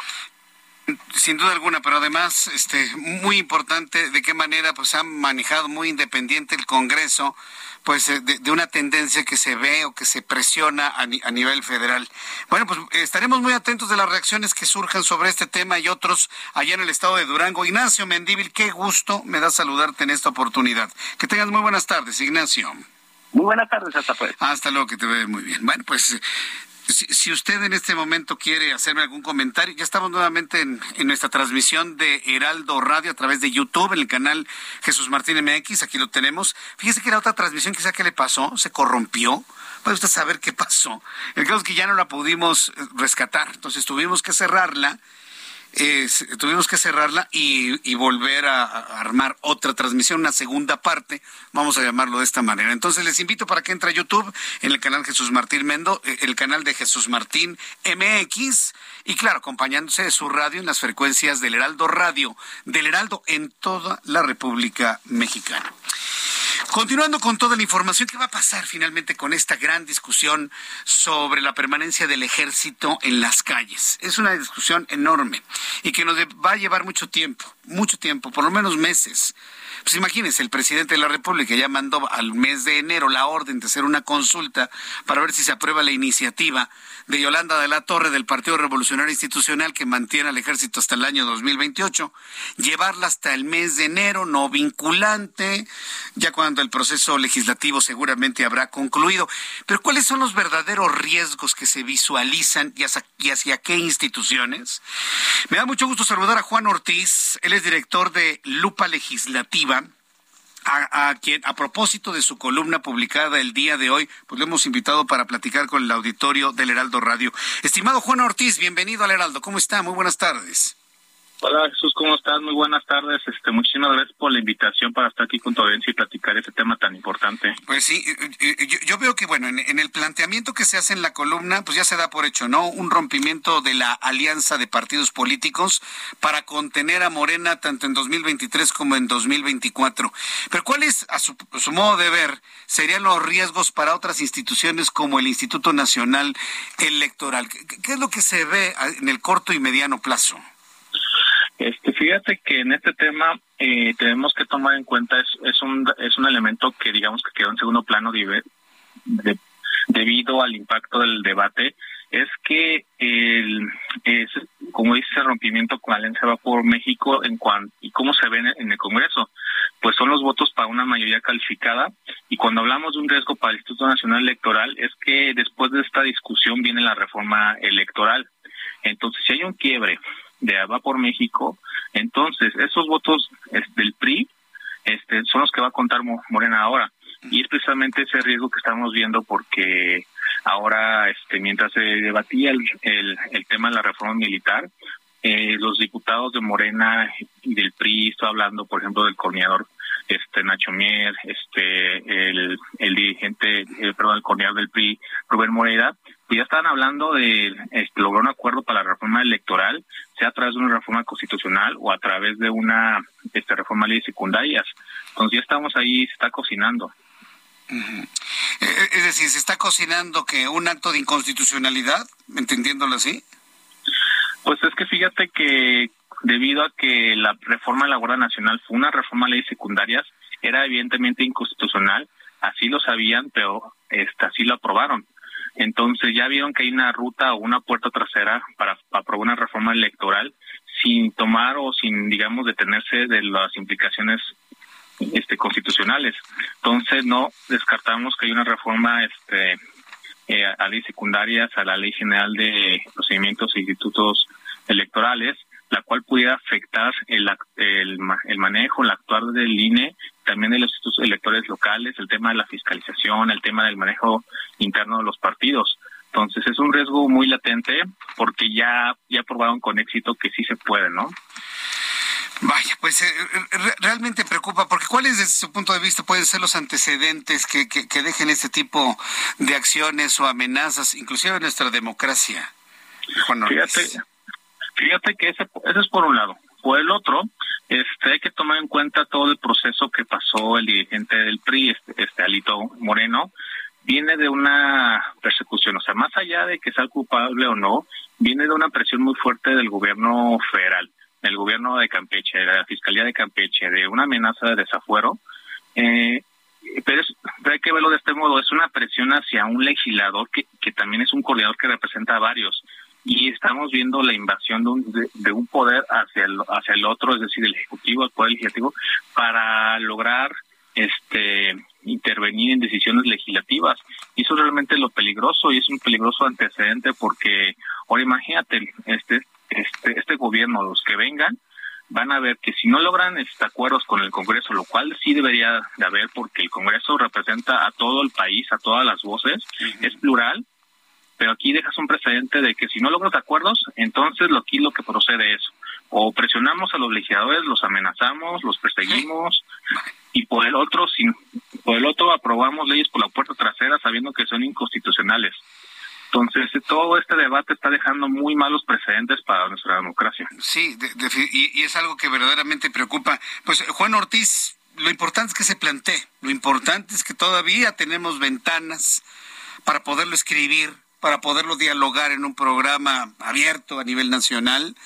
Sin duda alguna, pero además, este, muy importante de qué manera pues ha manejado muy independiente el Congreso, pues eh, de, una tendencia que se ve o que se presiona a, a, nivel federal. Bueno, pues estaremos muy atentos de las reacciones que surjan sobre este tema y otros allá en el estado de Durango. Ignacio Mendíbil, qué gusto me da saludarte en esta oportunidad. Que tengas muy buenas tardes, Ignacio. Muy buenas tardes, hasta pues. Hasta luego, que te ve muy bien. Bueno, pues si, usted en este momento quiere hacerme algún comentario, ya estamos nuevamente en, nuestra transmisión de Heraldo Radio a través de YouTube, en el canal Jesús Martín MX, aquí lo tenemos. Fíjese que la otra transmisión, quizá que le pasó, se corrompió. Puede usted saber qué pasó. El caso es que ya no la pudimos rescatar, entonces tuvimos que cerrarla tuvimos que cerrarla y, volver a, armar otra transmisión, una segunda parte, vamos a llamarlo de esta manera. Entonces les invito para que entre a YouTube en el canal Jesús Martín Mendo, eh, el canal de Jesús Martín MX, y claro, acompañándose de su radio en las frecuencias del Heraldo Radio, del Heraldo en toda la República Mexicana. Continuando con toda la información, ¿qué va a pasar finalmente con esta gran discusión sobre la permanencia del ejército en las calles? Es una discusión enorme y que nos va a llevar mucho tiempo, mucho tiempo, por lo menos meses. Pues imagínense, el presidente de la República ya mandó al mes de enero la orden de hacer una consulta para ver si se aprueba la iniciativa de Yolanda de la Torre del Partido Revolucionario Institucional que mantiene al ejército hasta el año 2028, llevarla hasta el mes de enero, no vinculante, ya cuando el proceso legislativo seguramente habrá concluido. Pero ¿cuáles son los verdaderos riesgos que se visualizan y hacia, qué instituciones? Me da mucho gusto saludar a Juan Ortiz, él es director de Lupa Legislativa a, quien, a propósito de su columna publicada el día de hoy, pues lo hemos invitado para platicar con el auditorio del Heraldo Radio. Estimado Juan Ortiz, bienvenido al Heraldo. ¿Cómo está? Muy buenas tardes. Hola Jesús, ¿cómo estás? Muy buenas tardes. Este, muchísimas gracias por la invitación para estar aquí con tu audiencia y platicar ese tema tan importante. Pues sí, yo, veo que bueno, en, el planteamiento que se hace en la columna, pues ya se da por hecho, ¿no? Un rompimiento de la alianza de partidos políticos para contener a Morena tanto en 2023 como en 2024. Pero ¿cuáles, a su, modo de ver, serían los riesgos para otras instituciones como el Instituto Nacional Electoral? qué es lo que se ve en el corto y mediano plazo? Fíjate que en este tema eh, tenemos que tomar en cuenta es, es un es un elemento que digamos que quedó en segundo plano debido al impacto del debate es que el es como dice el rompimiento con Alianza va por México en cuanto y cómo se ve en el Congreso pues son los votos para una mayoría calificada y cuando hablamos de un riesgo para el Instituto Nacional Electoral es que después de esta discusión viene la reforma electoral. Entonces si hay un quiebre de Va por México, entonces esos votos del PRI este, son los que va a contar Morena ahora. Y es precisamente ese riesgo que estamos viendo porque ahora, este, mientras se debatía el, el, tema de la reforma militar, eh, los diputados de Morena y del PRI, estoy hablando, por ejemplo, del coordinador este Nacho Mier, este el, el dirigente, el, perdón, el coordinador del PRI, Rubén Moreda, pues ya estaban hablando de este, lograr un acuerdo para la reforma electoral, sea a través de una reforma constitucional o a través de una este, reforma de leyes secundarias. Entonces ya estamos ahí, se está cocinando. Eh, es decir, se está cocinando que un acto de inconstitucionalidad, entendiéndolo así. Pues es que fíjate que debido a que la reforma de la Guardia Nacional fue una reforma de leyes secundarias, era evidentemente inconstitucional, así lo sabían, pero este, así lo aprobaron. Entonces ya vieron que hay una ruta o una puerta trasera para, aprobar una reforma electoral sin tomar o sin, digamos, detenerse de las implicaciones este, constitucionales. Entonces no descartamos que hay una reforma este, eh, a leyes secundarias, a la ley general de procedimientos e institutos electorales, la cual pudiera afectar el, el, el manejo, el actuar del INE, también de los institutos electorales locales, el tema de la fiscalización, el tema del manejo interno de los partidos. Entonces es un riesgo muy latente porque ya, ya probaron con éxito que sí se puede, ¿no? Vaya, pues eh, realmente preocupa, porque ¿cuáles desde su punto de vista pueden ser los antecedentes que, que, dejen este tipo de acciones o amenazas, inclusive en nuestra democracia? fíjate, fíjate que ese, es por un lado. Por el otro, este, hay que tomar en cuenta todo el proceso que pasó el dirigente del PRI, este, este Alito Moreno, viene de una persecución, o sea, más allá de que sea culpable o no, viene de una presión muy fuerte del gobierno federal del gobierno de Campeche, de la Fiscalía de Campeche, de una amenaza de desafuero, eh, pero, hay que verlo de este modo, es una presión hacia un legislador que, que también es un coordinador que representa a varios y estamos viendo la invasión de un, de, un poder hacia el, hacia el otro, es decir, el ejecutivo, el poder legislativo, para lograr este intervenir en decisiones legislativas. Y eso es realmente lo peligroso y es un peligroso antecedente porque ahora imagínate, este este, este gobierno, los que vengan, van a ver que si no logran estos acuerdos con el Congreso, lo cual sí debería de haber porque el Congreso representa a todo el país, a todas las voces, es plural, pero aquí dejas un precedente de que si no logras acuerdos, entonces lo aquí lo que procede es o presionamos a los legisladores, los amenazamos, los perseguimos y por el otro, sin, por el otro aprobamos leyes por la puerta trasera sabiendo que son inconstitucionales. Entonces, todo este debate está dejando muy malos precedentes para nuestra democracia. Sí, y, es algo que verdaderamente preocupa. Pues, Juan Ortiz, lo importante es que se plantee, lo importante es que todavía tenemos ventanas para poderlo escribir, para poderlo dialogar en un programa abierto a nivel nacional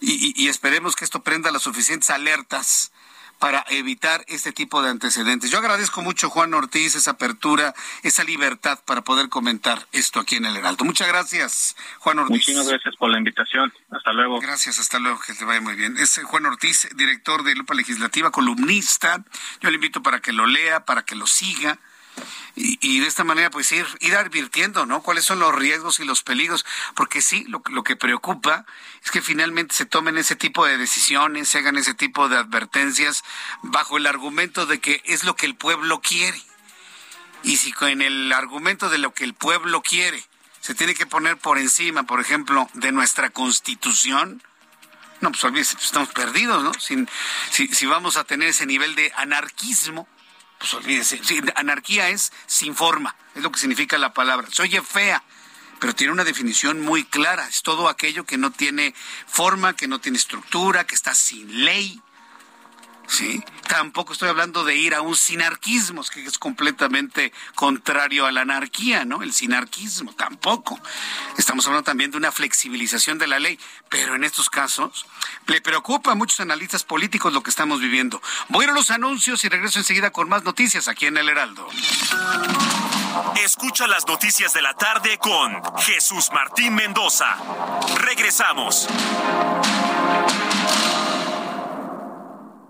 y esperemos que esto prenda las suficientes alertas para evitar este tipo de antecedentes. Yo agradezco mucho, Juan Ortiz, esa apertura, esa libertad para poder comentar esto aquí en el Heraldo. Muchas gracias, Juan Ortiz. Muchísimas gracias por la invitación. Hasta luego. Gracias, hasta luego, que te vaya muy bien. Es Juan Ortiz, director de Lupa Legislativa, columnista. Yo le invito para que lo lea, para que lo siga y, de esta manera pues ir, ir advirtiendo, ¿no? Cuáles son los riesgos y los peligros, porque sí, lo, lo que preocupa es que finalmente se tomen ese tipo de decisiones, se hagan ese tipo de advertencias bajo el argumento de que es lo que el pueblo quiere. Y si con el argumento de lo que el pueblo quiere se tiene que poner por encima, por ejemplo, de nuestra constitución, no, pues olvídese, pues estamos perdidos, ¿no? Sin, si, si vamos a tener ese nivel de anarquismo, pues olvídese. anarquía es sin forma, es lo que significa la palabra. Se oye fea, pero tiene una definición muy clara. Es todo aquello que no tiene forma, que no tiene estructura, que está sin ley. ¿Sí? Tampoco estoy hablando de ir a un sinarquismo, que es completamente contrario a la anarquía, ¿no? El sinarquismo, tampoco. Estamos hablando también de una flexibilización de la ley, pero en estos casos le preocupa a muchos analistas políticos lo que estamos viviendo. Voy a los anuncios y regreso enseguida con más noticias aquí en El Heraldo. Escucha las noticias de la tarde con Jesús Martín Mendoza. Regresamos.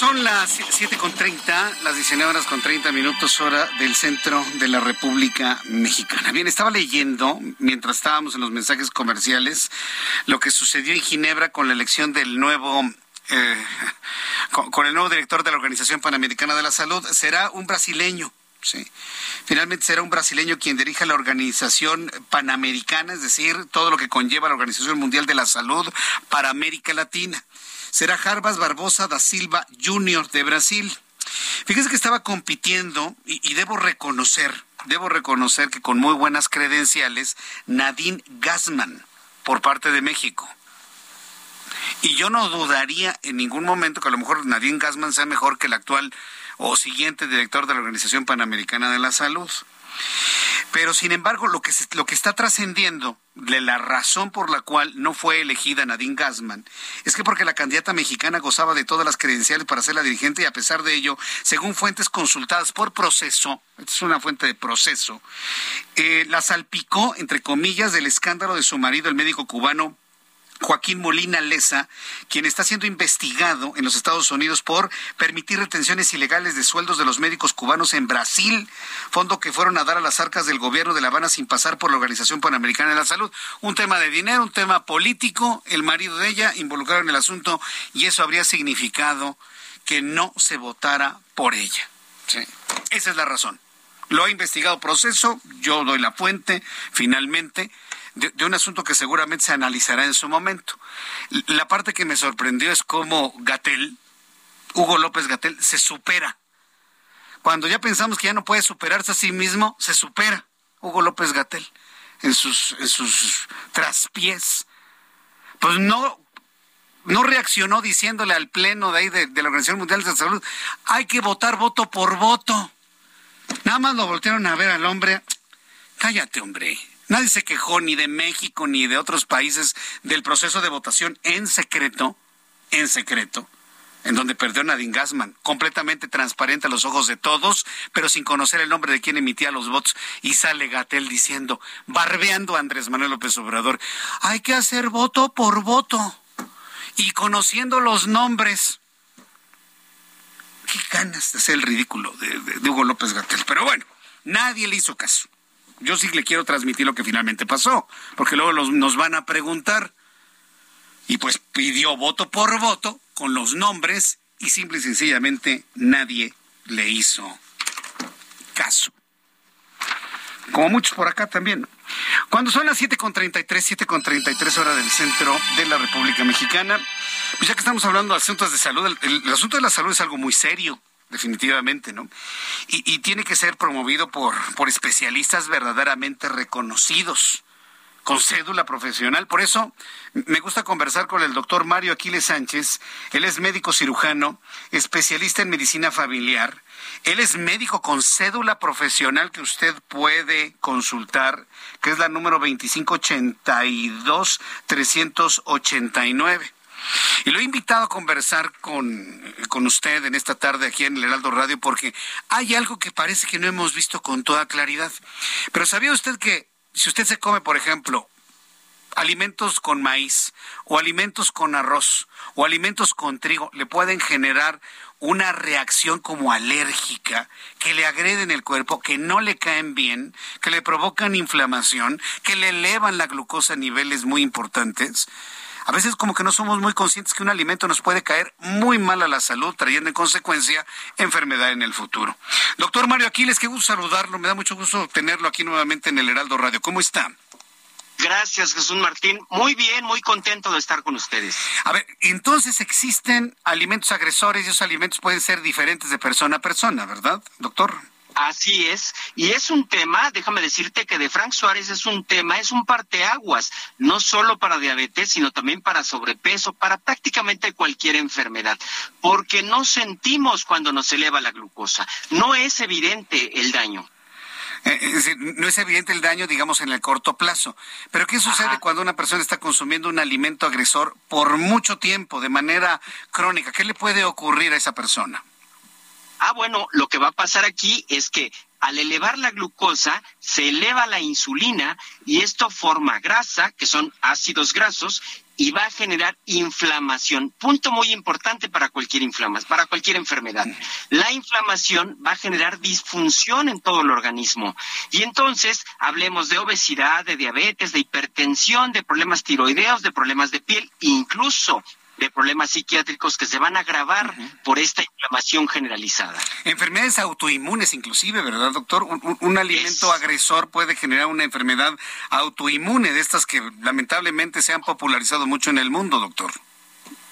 Son las 7 con 30, las 19 horas con 30 minutos hora del centro de la República Mexicana. Bien, estaba leyendo, mientras estábamos en los mensajes comerciales, lo que sucedió en Ginebra con la elección del nuevo eh, con, el nuevo director de la Organización Panamericana de la Salud, será un brasileño. Sí. Finalmente será un brasileño quien dirija la organización panamericana, es decir, todo lo que conlleva la Organización Mundial de la Salud para América Latina. Será Jarbas Barbosa da Silva Jr. de Brasil. Fíjese que estaba compitiendo y, debo reconocer, debo reconocer que con muy buenas credenciales, Nadine Gassman por parte de México. Y yo no dudaría en ningún momento que a lo mejor Nadine Gassman sea mejor que el actual o siguiente director de la Organización Panamericana de la Salud. Pero sin embargo, lo que, lo que está trascendiendo de la razón por la cual no fue elegida Nadine Gassman es que porque la candidata mexicana gozaba de todas las credenciales para ser la dirigente y a pesar de ello, según fuentes consultadas por proceso, esta es una fuente de proceso, eh, la salpicó, entre comillas, del escándalo de su marido, el médico cubano Joaquín Molina Leza, quien está siendo investigado en los Estados Unidos por permitir retenciones ilegales de sueldos de los médicos cubanos en Brasil, fondo que fueron a dar a las arcas del gobierno de La Habana sin pasar por la Organización Panamericana de la Salud. Un tema de dinero, un tema político, el marido de ella involucrado en el asunto y eso habría significado que no se votara por ella. Esa es la razón. Lo ha investigado proceso, yo doy la fuente, finalmente de, un asunto que seguramente se analizará en su momento. La parte que me sorprendió es cómo Gatel, Hugo López Gatel, se supera. Cuando ya pensamos que ya no puede superarse a sí mismo, se supera Hugo López Gatel en sus, en sus traspiés. Pues no, no reaccionó diciéndole al pleno de ahí de, de la Organización Mundial de la Salud, hay que votar voto por voto. Nada más lo voltearon a ver al hombre. Cállate, hombre. Nadie se quejó ni de México ni de otros países del proceso de votación en secreto, en secreto, en donde perdió Nadine Gassman, completamente transparente a los ojos de todos, pero sin conocer el nombre de quien emitía los votos. Y sale Gatel diciendo, barbeando a Andrés Manuel López Obrador, hay que hacer voto por voto. Y conociendo los nombres. Qué ganas de hacer el ridículo de, de Hugo López Gatel. Pero bueno, nadie le hizo caso yo sí le quiero transmitir lo que finalmente pasó, porque luego nos van a preguntar. Y pues pidió voto por voto con los nombres y simple y sencillamente nadie le hizo caso. Como muchos por acá también. Cuando son las 7.33, 7.33 horas del centro de la República Mexicana, pues ya que estamos hablando de asuntos de salud, el asunto de la salud es algo muy serio definitivamente, ¿no? Y, tiene que ser promovido por, por especialistas verdaderamente reconocidos, con cédula profesional. Por eso me gusta conversar con el doctor Mario Aquiles Sánchez. Él es médico cirujano, especialista en medicina familiar. Él es médico con cédula profesional que usted puede consultar, que es la número 2582-389. Y lo he invitado a conversar con, con usted en esta tarde aquí en el Heraldo Radio porque hay algo que parece que no hemos visto con toda claridad. Pero ¿sabía usted que si usted se come, por ejemplo, alimentos con maíz o alimentos con arroz o alimentos con trigo le pueden generar una reacción como alérgica que le agreden el cuerpo, que no le caen bien, que le provocan inflamación, que le elevan la glucosa a niveles muy importantes a veces como que no somos muy conscientes que un alimento nos puede caer muy mal a la salud, trayendo en consecuencia enfermedad en el futuro. Doctor Mario Aquiles, qué gusto saludarlo, me da mucho gusto tenerlo aquí nuevamente en el Heraldo Radio. ¿Cómo está? Gracias, Jesús Martín. Muy bien, muy contento de estar con ustedes. A ver, entonces existen alimentos agresores y esos alimentos pueden ser diferentes de persona a persona, ¿verdad, doctor? Así es, y es un tema, déjame decirte que de Frank Suárez es un tema, es un parteaguas, no solo para diabetes, sino también para sobrepeso, para prácticamente cualquier enfermedad, porque no sentimos cuando nos eleva la glucosa, no es evidente el daño. Eh, es decir, no es evidente el daño, digamos, en el corto plazo. Pero ¿qué sucede cuando una persona está consumiendo un alimento agresor por mucho tiempo, de manera crónica? ¿Qué le puede ocurrir a esa persona? Ah, bueno, lo que va a pasar aquí es que al elevar la glucosa se eleva la insulina y esto forma grasa, que son ácidos grasos, y va a generar inflamación. Punto muy importante para cualquier inflamación, para cualquier enfermedad. La inflamación va a generar disfunción en todo el organismo. Y entonces hablemos de obesidad, de diabetes, de hipertensión, de problemas tiroideos, de problemas de piel, incluso de problemas psiquiátricos que se van a agravar por esta inflamación generalizada. Enfermedades autoinmunes inclusive, ¿verdad, doctor? Un, alimento agresor puede generar una enfermedad autoinmune de estas que lamentablemente se han popularizado mucho en el mundo, doctor.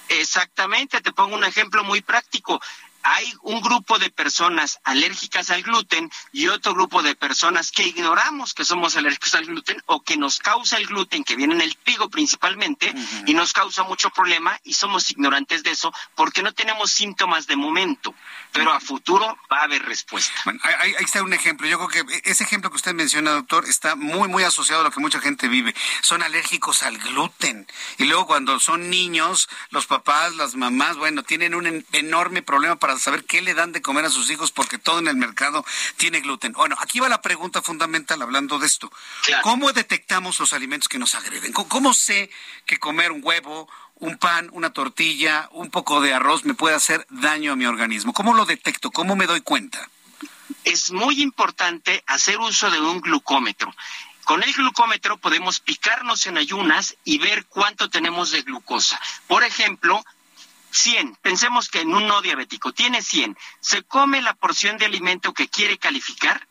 Exactamente, te pongo un ejemplo muy práctico hay un grupo de personas alérgicas al gluten y otro grupo de personas que ignoramos que somos alérgicos al gluten o que nos causa el gluten, que viene en el trigo principalmente, y nos causa mucho problema y somos ignorantes de eso porque no tenemos síntomas de momento, pero a futuro va a haber respuesta. Bueno, ahí, está un ejemplo. Yo creo que ese ejemplo que usted menciona, doctor, está muy, muy asociado a lo que mucha gente vive. Son alérgicos al gluten. Y luego cuando son niños, los papás, las mamás, bueno, tienen un enorme problema para saber qué le dan de comer a sus hijos porque todo en el mercado tiene gluten. Bueno, aquí va la pregunta fundamental hablando de esto. ¿Cómo detectamos los alimentos que nos agreden? ¿Cómo, sé que comer un huevo, un pan, una tortilla, un poco de arroz me puede hacer daño a mi organismo? ¿Cómo lo detecto? ¿Cómo me doy cuenta? Es muy importante hacer uso de un glucómetro. Con el glucómetro podemos picarnos en ayunas y ver cuánto tenemos de glucosa. Por ejemplo, 100, pensemos que en un no diabético tiene 100, se come la porción de alimento que quiere calificar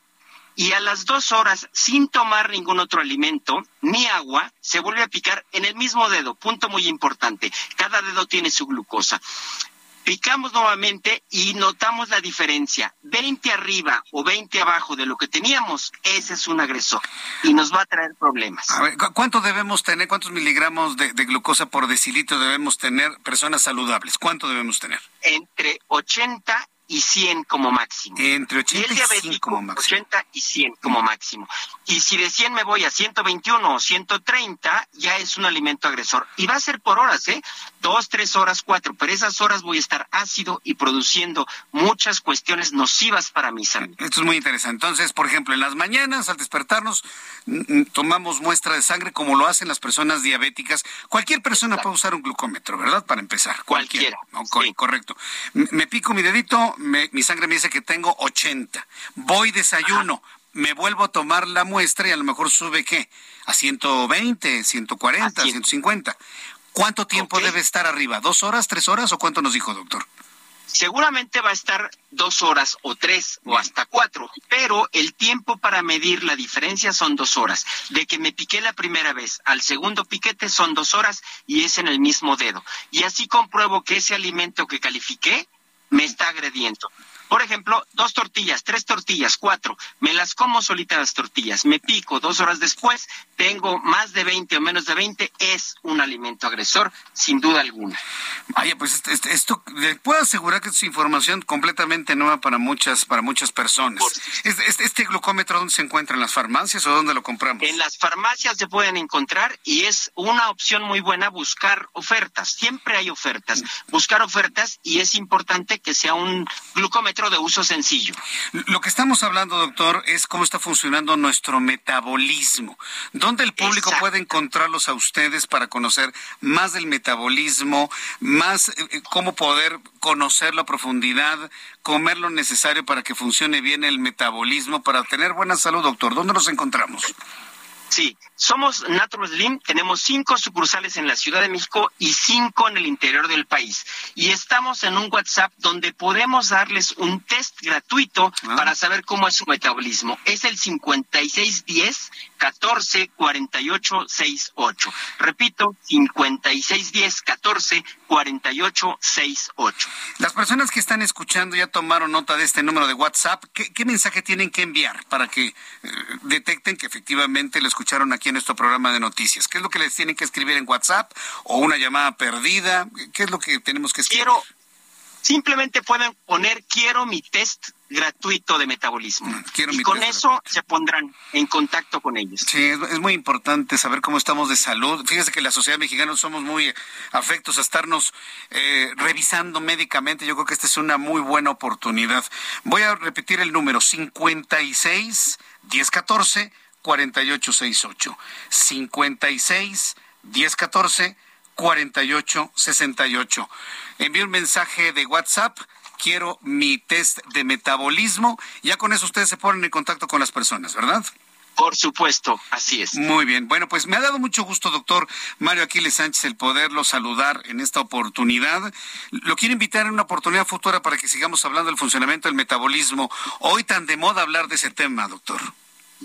y a las dos horas, sin tomar ningún otro alimento ni agua, se vuelve a picar en el mismo dedo. Punto muy importante. Cada dedo tiene su glucosa. Picamos nuevamente y notamos la diferencia. 20 arriba o 20 abajo de lo que teníamos, ese es un agresor y nos va a traer problemas. A ver, ¿cuánto debemos tener, cuántos miligramos de, de, glucosa por decilitro debemos tener personas saludables? ¿Cuánto debemos tener? Entre 80 y 100 como máximo. Entre 80 y, 100 como máximo. 80 y 100 como máximo. Y si de 100 me voy a 121 o 130, ya es un alimento agresor. Y va a ser por horas, ¿eh? Dos, tres horas, cuatro. Pero esas horas voy a estar ácido y produciendo muchas cuestiones nocivas para mi salud. Esto es muy interesante. Entonces, por ejemplo, en las mañanas, al despertarnos, tomamos muestra de sangre como lo hacen las personas diabéticas. Cualquier persona puede usar un glucómetro, ¿verdad? Para empezar. Cualquiera. Correcto. Me pico mi dedito mi sangre me dice que tengo 80. Voy desayuno, me vuelvo a tomar la muestra y a lo mejor sube qué? A 120, 140, 150. ¿Cuánto tiempo debe estar arriba? ¿Dos horas, tres horas o cuánto nos dijo, doctor? Seguramente va a estar dos horas o tres o hasta cuatro, pero el tiempo para medir la diferencia son dos horas. De que me piqué la primera vez al segundo piquete son dos horas y es en el mismo dedo. Y así compruebo que ese alimento que califiqué me está agrediendo. Por ejemplo, dos tortillas, tres tortillas, cuatro, me las como solitas las tortillas, me pico dos horas después, tengo más de 20 o menos de 20, es un alimento agresor, sin duda alguna. Vaya, pues este, este, esto, le puedo asegurar que es información completamente nueva para muchas, para muchas personas. Este, este, glucómetro dónde se encuentra? ¿En las farmacias o dónde lo compramos? En las farmacias se pueden encontrar y es una opción muy buena buscar ofertas. Siempre hay ofertas. Buscar ofertas y es importante que sea un glucómetro de uso sencillo. Lo que estamos hablando, doctor, es cómo está funcionando nuestro metabolismo. ¿Dónde el público puede encontrarlos a ustedes para conocer más del metabolismo, más eh, eh, cómo poder conocer la profundidad, comer lo necesario para que funcione bien el metabolismo, para tener buena salud, doctor? ¿Dónde nos encontramos? Sí, somos Natural Slim, tenemos cinco sucursales en la Ciudad de México y cinco en el interior del país. Y estamos en un WhatsApp donde podemos darles un test gratuito ah. para saber cómo es su metabolismo. Es el 5610 14 48 68. Repito, 5610 14 48 68. Las personas que están escuchando ya tomaron nota de este número de WhatsApp. ¿Qué, mensaje tienen que enviar para que eh, detecten que efectivamente lo escucharon aquí en nuestro programa de noticias? ¿Qué es lo que les tienen que escribir en WhatsApp o una llamada perdida? ¿Qué es lo que tenemos que escribir? Quiero, simplemente pueden poner quiero mi test gratuito de metabolismo. Mm, y con eso se pondrán en contacto con ellos. Sí, es, muy importante saber cómo estamos de salud. Fíjese que la sociedad mexicana somos muy afectos a estarnos eh, revisando médicamente. Yo creo que esta es una muy buena oportunidad. Voy a repetir el número 56 1014 4868. 56 1014 4868. Envíe un mensaje de WhatsApp quiero mi test de metabolismo. Ya con eso ustedes se ponen en contacto con las personas, ¿verdad? Por supuesto, así es. Muy bien. Bueno, pues me ha dado mucho gusto, doctor Mario Aquiles Sánchez, el poderlo saludar en esta oportunidad. Lo quiero invitar en una oportunidad futura para que sigamos hablando del funcionamiento del metabolismo. Hoy tan de moda hablar de ese tema, doctor.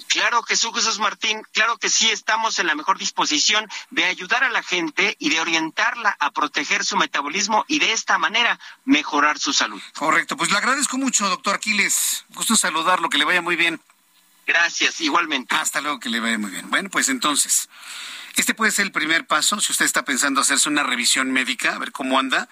Claro que sí, Jesús Martín, claro que sí, estamos en la mejor disposición de ayudar a la gente y de orientarla a proteger su metabolismo y de esta manera mejorar su salud. Correcto, pues le agradezco mucho, doctor Aquiles. Gusto saludarlo, que le vaya muy bien. Gracias, igualmente. Hasta luego, que le vaya muy bien. Bueno, pues entonces, este puede ser el primer paso. Si usted está pensando hacerse una revisión médica, a ver cómo anda.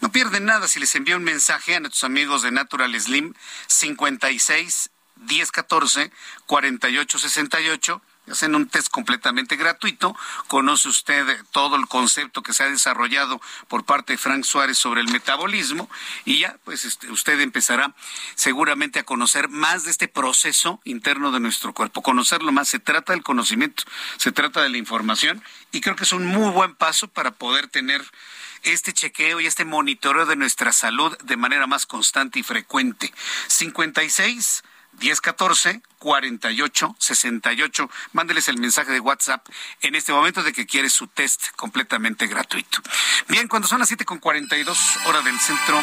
No pierden nada si les envía un mensaje a nuestros amigos de Natural Slim 56 1014 4868 hacen un test completamente gratuito. Conoce usted todo el concepto que se ha desarrollado por parte de Frank Suárez sobre el metabolismo y ya, pues este, usted empezará seguramente a conocer más de este proceso interno de nuestro cuerpo. Conocerlo más, se trata del conocimiento, se trata de la información y creo que es un muy buen paso para poder tener este chequeo y este monitoreo de nuestra salud de manera más constante y frecuente. 56 1014 48 68. Mándeles el mensaje de WhatsApp en este momento de que quiere su test completamente gratuito. Bien, cuando son las 7 con 42 horas del centro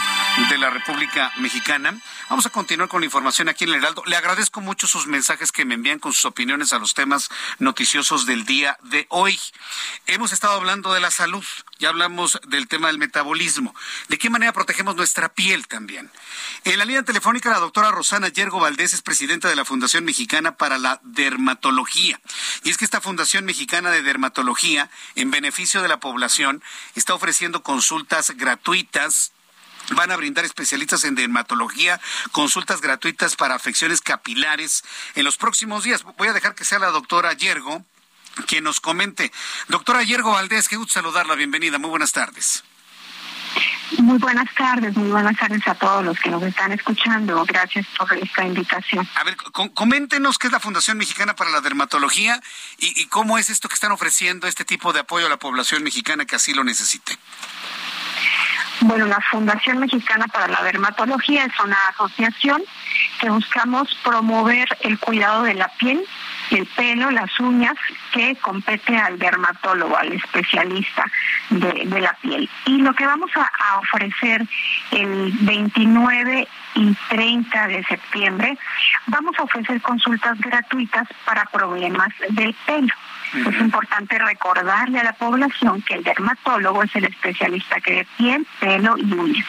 de la República Mexicana, vamos a continuar con la información aquí en el Heraldo. Le agradezco mucho sus mensajes que me envían con sus opiniones a los temas noticiosos del día de hoy. Hemos estado hablando de la salud, ya hablamos del tema del metabolismo. ¿De qué manera protegemos nuestra piel también? En la línea telefónica, la doctora Rosana Yergo Valdés es presidenta de la Fundación Mexicana para la Dermatología. Y es que esta Fundación Mexicana de Dermatología, en beneficio de la población, está ofreciendo consultas gratuitas Van a brindar especialistas en dermatología consultas gratuitas para afecciones capilares en los próximos días. Voy a dejar que sea la doctora Yergo quien nos comente. Doctora Yergo Valdés, qué gusto saludarla. Bienvenida. Muy buenas tardes. Muy buenas tardes, muy buenas tardes a todos los que nos están escuchando. Gracias por esta invitación. A ver, coméntenos qué es la Fundación Mexicana para la Dermatología y, y cómo es esto que están ofreciendo este tipo de apoyo a la población mexicana que así lo necesite. Bueno, la Fundación Mexicana para la Dermatología es una asociación que buscamos promover el cuidado de la piel el pelo, las uñas, que compete al dermatólogo, al especialista de, la piel. Y lo que vamos a, ofrecer el 29 y 30 de septiembre, vamos a ofrecer consultas gratuitas para problemas del pelo. Es importante recordarle a la población que el dermatólogo es el especialista que de piel, pelo y uñas.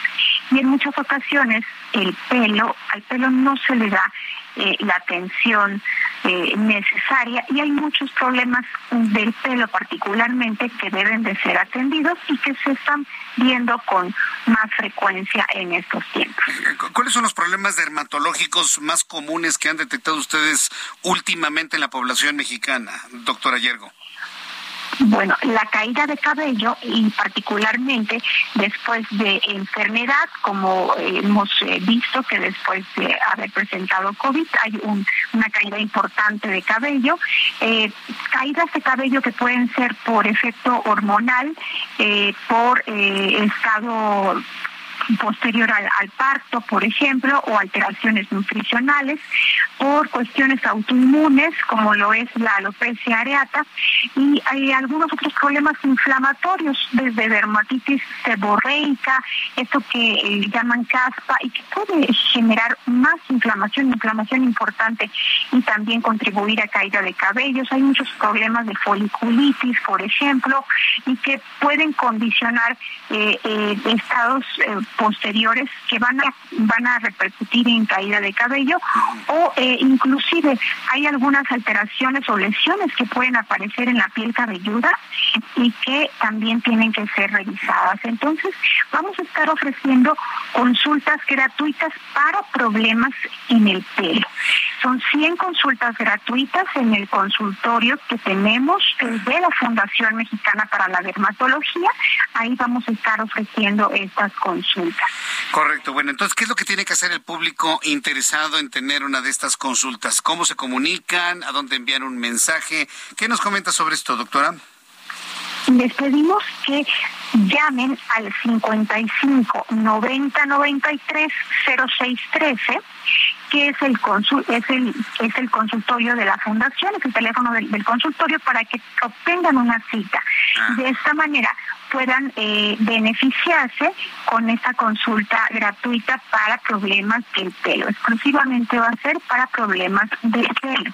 Y en muchas ocasiones el pelo, al pelo no se le da eh, la atención eh, necesaria y hay muchos problemas del pelo particularmente que deben de ser atendidos y que se están viendo con más frecuencia en estos tiempos. ¿Cuáles son los problemas dermatológicos más comunes que han detectado ustedes últimamente en la población mexicana, doctora Yergo? Bueno, la caída de cabello y particularmente después de enfermedad, como hemos eh, visto que después de haber presentado COVID hay una caída importante de cabello, eh, caídas de cabello que pueden ser por efecto hormonal, eh, por estado posterior al, parto, por ejemplo, o alteraciones nutricionales, por cuestiones autoinmunes, como lo es la alopecia areata, y hay algunos otros problemas inflamatorios, desde dermatitis seborreica, esto que eh, llaman caspa, y que puede generar más inflamación, inflamación importante, y también contribuir a caída de cabellos. Hay muchos problemas de foliculitis, por ejemplo, y que pueden condicionar eh, eh, estados posteriores que van a van a repercutir en caída de cabello o eh, inclusive hay algunas alteraciones o lesiones que pueden aparecer en la piel cabelluda y que también tienen que ser revisadas. Entonces, vamos a estar ofreciendo consultas gratuitas para problemas en el pelo. Son 100 consultas gratuitas en el consultorio que tenemos de la Fundación Mexicana para la Dermatología. Ahí vamos a estar ofreciendo estas consultas. Correcto. Bueno, entonces, ¿qué es lo que tiene que hacer el público interesado en tener una de estas consultas? ¿Cómo se comunican? ¿A dónde envían un mensaje? ¿Qué nos comenta sobre esto, doctora? Les pedimos que llamen al 55 90 93 06 13 que es el consul, es el es el consultorio de la fundación, es el teléfono del, consultorio para que obtengan una cita. Ah. De esta manera puedan eh, beneficiarse con esta consulta gratuita para problemas del pelo. Exclusivamente va a ser para problemas del pelo.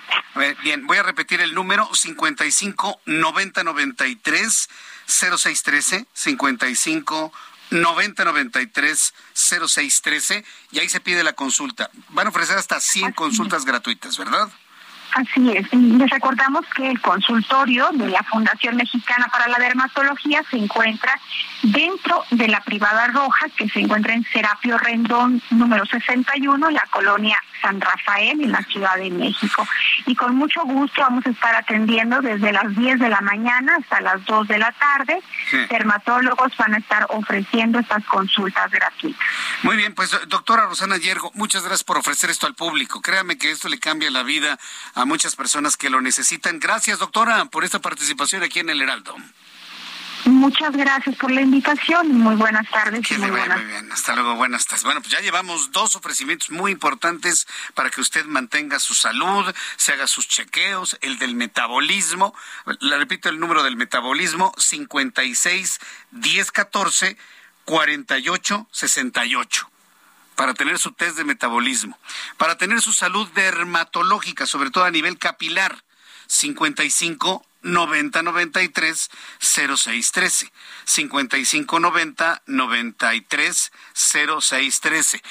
Bien, voy a repetir el número 55 90 93 0613 55 90 93 0613 y ahí se pide la consulta. Van a ofrecer hasta 100 consultas gratuitas, ¿verdad? Así es. Les recordamos que el consultorio de la Fundación Mexicana para la Dermatología se encuentra dentro de la privada roja que se encuentra en Serapio Rendón número 61, la colonia San Rafael en la Ciudad de México. Y con mucho gusto vamos a estar atendiendo desde las 10 de la mañana hasta las 2 de la tarde. Dermatólogos van a estar ofreciendo estas consultas gratuitas. Muy bien, pues doctora Rosana Yergo, muchas gracias por ofrecer esto al público. Créame que esto le cambia la vida a muchas personas que lo necesitan. Gracias, doctora, por esta participación aquí en el Heraldo. Muchas gracias por la invitación. Muy buenas tardes. muy, bien. Hasta luego. Buenas tardes. Bueno, pues ya llevamos dos ofrecimientos muy importantes para que usted mantenga su salud, se haga sus chequeos, el del metabolismo. Le repito el número del metabolismo, 56 10 14 48 68 para tener su test de metabolismo, para tener su salud dermatológica, sobre todo a nivel capilar, 55 90 93 06 13 55 90 93 06 13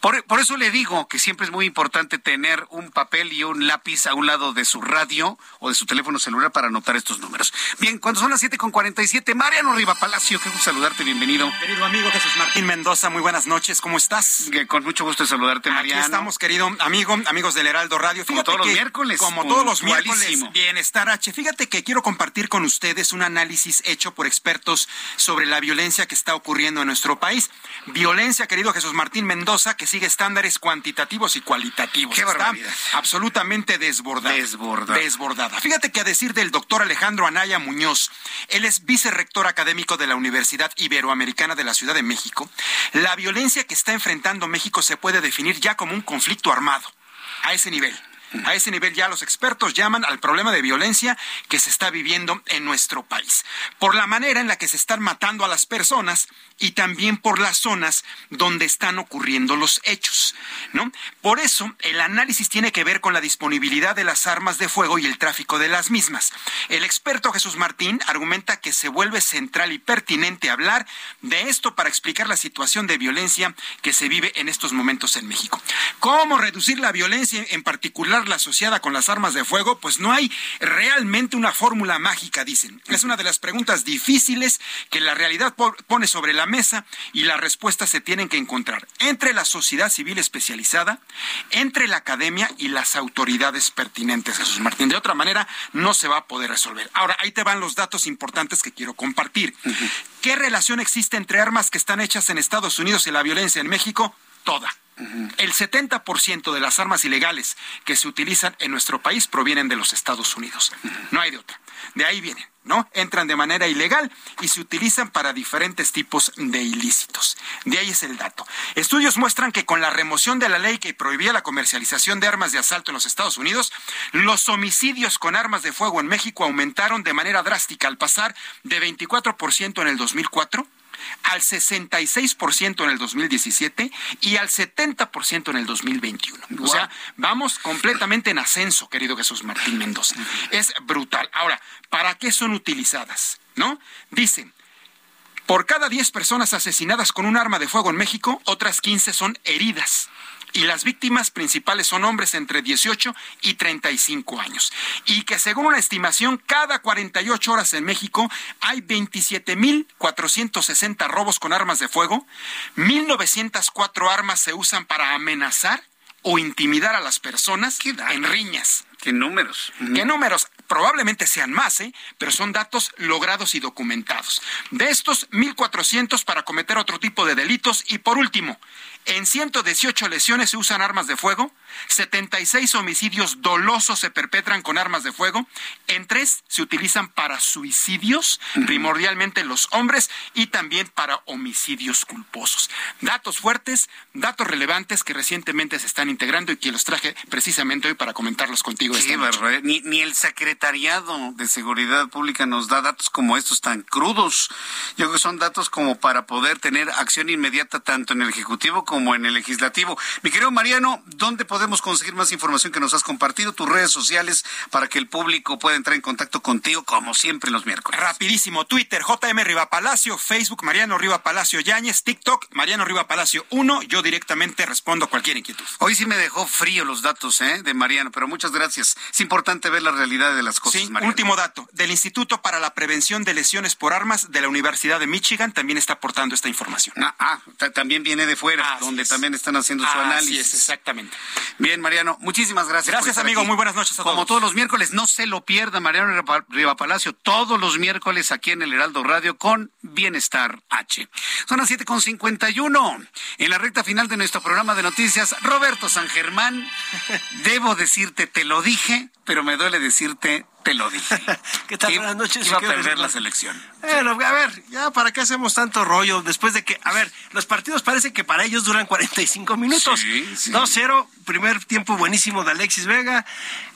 por, por eso le digo que siempre es muy importante tener un papel y un lápiz a un lado de su radio o de su teléfono celular para anotar estos números. Bien cuando son las 7 con 47 Mariano Riva Palacio qué gusto saludarte bienvenido. Querido amigo Jesús Martín Mendoza muy buenas noches ¿cómo estás? con mucho gusto de saludarte Mariano. aquí estamos querido amigo amigos del Heraldo Radio. Fíjate como todos los miércoles como todos los miércoles bienestar H fíjate que que quiero compartir con ustedes un análisis hecho por expertos sobre la violencia que está ocurriendo en nuestro país. Violencia, querido Jesús Martín Mendoza, que sigue estándares cuantitativos y cualitativos. Qué está absolutamente desbordada. Desbordada. Desbordada. Fíjate que a decir del doctor Alejandro Anaya Muñoz, él es vicerrector académico de la Universidad Iberoamericana de la Ciudad de México, la violencia que está enfrentando México se puede definir ya como un conflicto armado. A ese nivel. A ese nivel ya los expertos llaman al problema de violencia que se está viviendo en nuestro país, por la manera en la que se están matando a las personas y también por las zonas donde están ocurriendo los hechos, ¿no? Por eso el análisis tiene que ver con la disponibilidad de las armas de fuego y el tráfico de las mismas. El experto Jesús Martín argumenta que se vuelve central y pertinente hablar de esto para explicar la situación de violencia que se vive en estos momentos en México. ¿Cómo reducir la violencia en particular la asociada con las armas de fuego? Pues no hay realmente una fórmula mágica, dicen. Es una de las preguntas difíciles que la realidad pone sobre la mesa y las respuestas se tienen que encontrar entre la sociedad civil especializada, entre la academia y las autoridades pertinentes, Jesús Martín. De otra manera, no se va a poder resolver. Ahora, ahí te van los datos importantes que quiero compartir. ¿Qué relación existe entre armas que están hechas en Estados Unidos y la violencia en México? Toda. El 70% de las armas ilegales que se utilizan en nuestro país provienen de los Estados Unidos. No hay de otra. De ahí vienen. ¿no? Entran de manera ilegal y se utilizan para diferentes tipos de ilícitos. De ahí es el dato. Estudios muestran que con la remoción de la ley que prohibía la comercialización de armas de asalto en los Estados Unidos, los homicidios con armas de fuego en México aumentaron de manera drástica al pasar de 24% en el 2004 al 66% en el 2017 y al 70% en el 2021. O sea, vamos completamente en ascenso, querido Jesús Martín Mendoza. Es brutal. Ahora, ¿para qué son utilizadas? ¿No? Dicen, por cada 10 personas asesinadas con un arma de fuego en México, otras 15 son heridas y las víctimas principales son hombres entre 18 y 35 años. Y que según una estimación, cada 48 horas en México hay 27.460 robos con armas de fuego, 1.904 armas se usan para amenazar o intimidar a las personas en riñas. ¿Qué números? ¿Qué números? Probablemente sean más, ¿eh? pero son datos logrados y documentados. De estos, 1.400 para cometer otro tipo de delitos. Y por último, en 118 lesiones se usan armas de fuego, 76 homicidios dolosos se perpetran con armas de fuego, en tres se utilizan para suicidios, primordialmente los hombres, y también para homicidios culposos. Datos fuertes, datos relevantes que recientemente se están integrando y que los traje precisamente hoy para comentarlos contigo. Esta noche. Ni, ni el Secretariado de Seguridad Pública nos da datos como estos tan crudos. Yo creo que son datos como para poder tener acción inmediata tanto en el Ejecutivo como como en el legislativo. Mi querido Mariano, ¿dónde podemos conseguir más información que nos has compartido? Tus redes sociales para que el público pueda entrar en contacto contigo, como siempre los miércoles. Rapidísimo, Twitter, JM Riva Palacio, Facebook, Mariano Riva Palacio Yáñez, TikTok, Mariano Riva Palacio 1. Yo directamente respondo a cualquier inquietud. Hoy sí me dejó frío los datos ¿eh? de Mariano, pero muchas gracias. Es importante ver la realidad de las cosas, sí, Último dato, del Instituto para la Prevención de Lesiones por Armas de la Universidad de Michigan también está aportando esta información. Ah, ah también viene de fuera donde también están haciendo su análisis. Es, exactamente. Bien, Mariano, muchísimas gracias. Gracias, amigo. Muy buenas noches a todos. Como todos los miércoles, no se lo pierda, Mariano Riva Palacio, todos los miércoles aquí en el Heraldo Radio con Bienestar H. Son las 7.51. En la recta final de nuestro programa de noticias, Roberto San Germán, debo decirte, te lo dije, pero me duele decirte, te lo dije. ¿Qué tal? Buenas noches. Iba a perder la selección. Bueno, a ver, ya para qué hacemos tanto rollo después de que, a ver, los partidos parece que para ellos duran 45 minutos. Sí, sí. 2-0, primer tiempo buenísimo de Alexis Vega,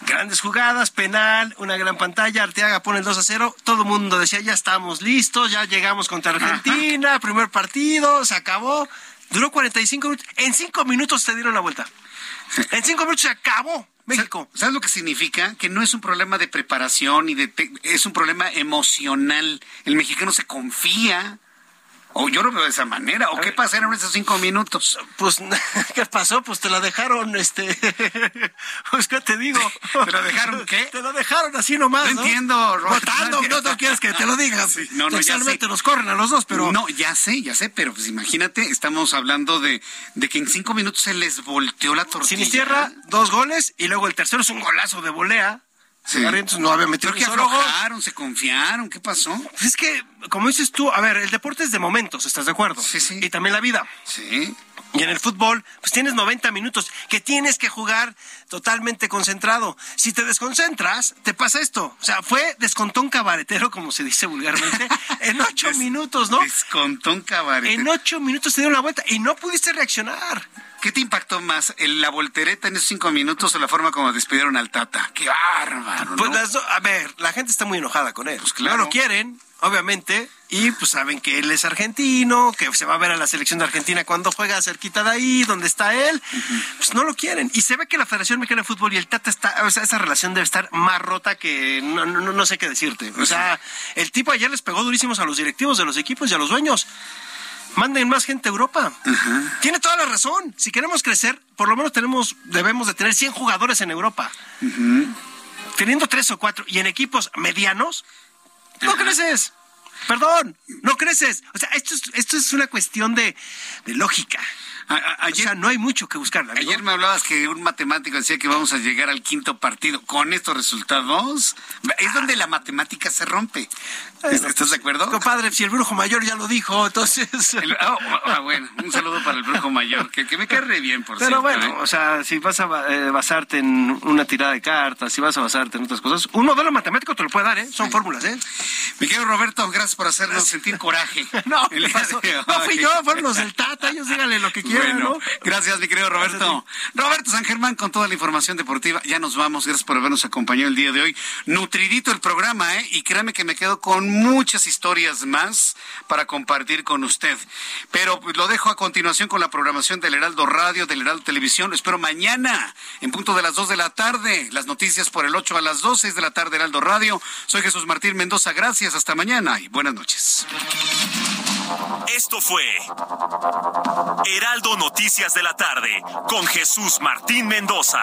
grandes jugadas, penal, una gran pantalla, Arteaga pone el 2 0, todo el mundo decía, ya estamos listos, ya llegamos contra Argentina, primer partido, se acabó. Duró 45 minutos, en 5 minutos se dieron la vuelta. En 5 minutos se acabó. México. ¿Sabes lo que significa? Que no es un problema de preparación y de es un problema emocional. El mexicano se confía. O yo lo veo de esa manera. ¿O qué pasaron esos cinco minutos? Pues, ¿qué pasó? Pues te la dejaron, este. pues, ¿qué te digo? ¿Te la dejaron qué? Te la dejaron así nomás. No, entiendo, Votando, no, no quieres que te lo digas. no, no, ya sé. nos corren a los dos, pero. No, ya sé, ya sé, pero pues imagínate, estamos hablando de, de que en cinco minutos se les volteó la tortilla. Sin tierra, dos goles, y luego el tercero es un golazo de volea. Sí. no había metido que aflojaron, se confiaron, ¿qué pasó? Pues es que, como dices tú, a ver, el deporte es de momentos, ¿estás de acuerdo? Sí, sí. Y también la vida. Sí. Y en el fútbol, pues tienes 90 minutos que tienes que jugar totalmente concentrado. Si te desconcentras, te pasa esto. O sea, fue descontón cabaretero, como se dice vulgarmente, en ocho minutos, ¿no? Descontón cabaretero. En ocho minutos te dieron la vuelta y no pudiste reaccionar. ¿Qué te impactó más, la voltereta en esos cinco minutos o la forma como despidieron al Tata? ¡Qué bárbaro! Pues a ver, la gente está muy enojada con él. Pues claro. No lo quieren, obviamente, y pues saben que él es argentino, que se va a ver a la selección de Argentina cuando juega cerquita de ahí, donde está él, pues no lo quieren. Y se ve que la Federación Mexicana de Fútbol y el Tata está, o sea, esa relación debe estar más rota que no, no, no sé qué decirte. O sea, el tipo ayer les pegó durísimos a los directivos de los equipos y a los dueños manden más gente a Europa. Tiene toda la razón. Si queremos crecer, por lo menos tenemos, debemos de tener 100 jugadores en Europa. Teniendo tres o cuatro y en equipos medianos, no creces. Perdón, no creces. O sea, esto es, esto es una cuestión de, de lógica. ayer, o sea, no hay mucho que buscar. Ayer me hablabas que un matemático decía que vamos a llegar al quinto partido. Con estos resultados, es donde la matemática se rompe. ¿Estás de acuerdo? Compadre, si el brujo mayor ya lo dijo, entonces. Oh, ah, bueno, un saludo para el brujo mayor, que, me cae re bien, por Pero bueno, ¿eh? o sea, si vas a eh, basarte en una tirada de cartas, si vas a basarte en otras cosas, un modelo matemático te lo puede dar, ¿eh? Son fórmulas, ¿eh? Mi querido Roberto, gracias por hacernos sentir coraje. no, no fui yo, fueron los del Tata, ellos díganle lo que quieran, ¿no? Gracias, mi querido Roberto. Roberto San Germán con toda la información deportiva. Ya nos vamos, gracias por habernos acompañado el día de hoy. Nutridito el programa, ¿eh? Y créame que me quedo con muchas historias más para compartir con usted. Pero lo dejo a continuación con la programación del Heraldo Radio, del Heraldo Televisión. Lo espero mañana, en punto de las 2 de la tarde. Las noticias por el 8 a las 2, de la tarde, Heraldo Radio. Soy Jesús Martín Mendoza. Gracias, hasta mañana y buenas noches. Esto fue Heraldo Noticias de la tarde con Jesús Martín Mendoza.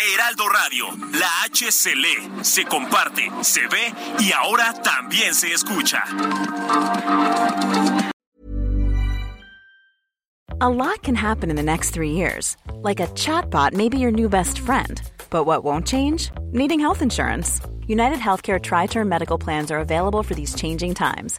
Heraldo Radio, la H se lee, se comparte, se ve y ahora también se escucha. A lot can happen in the next three years. Like a chatbot may be your new best friend. But what won't change? Needing health insurance. United Healthcare Tri Term Medical Plans are available for these changing times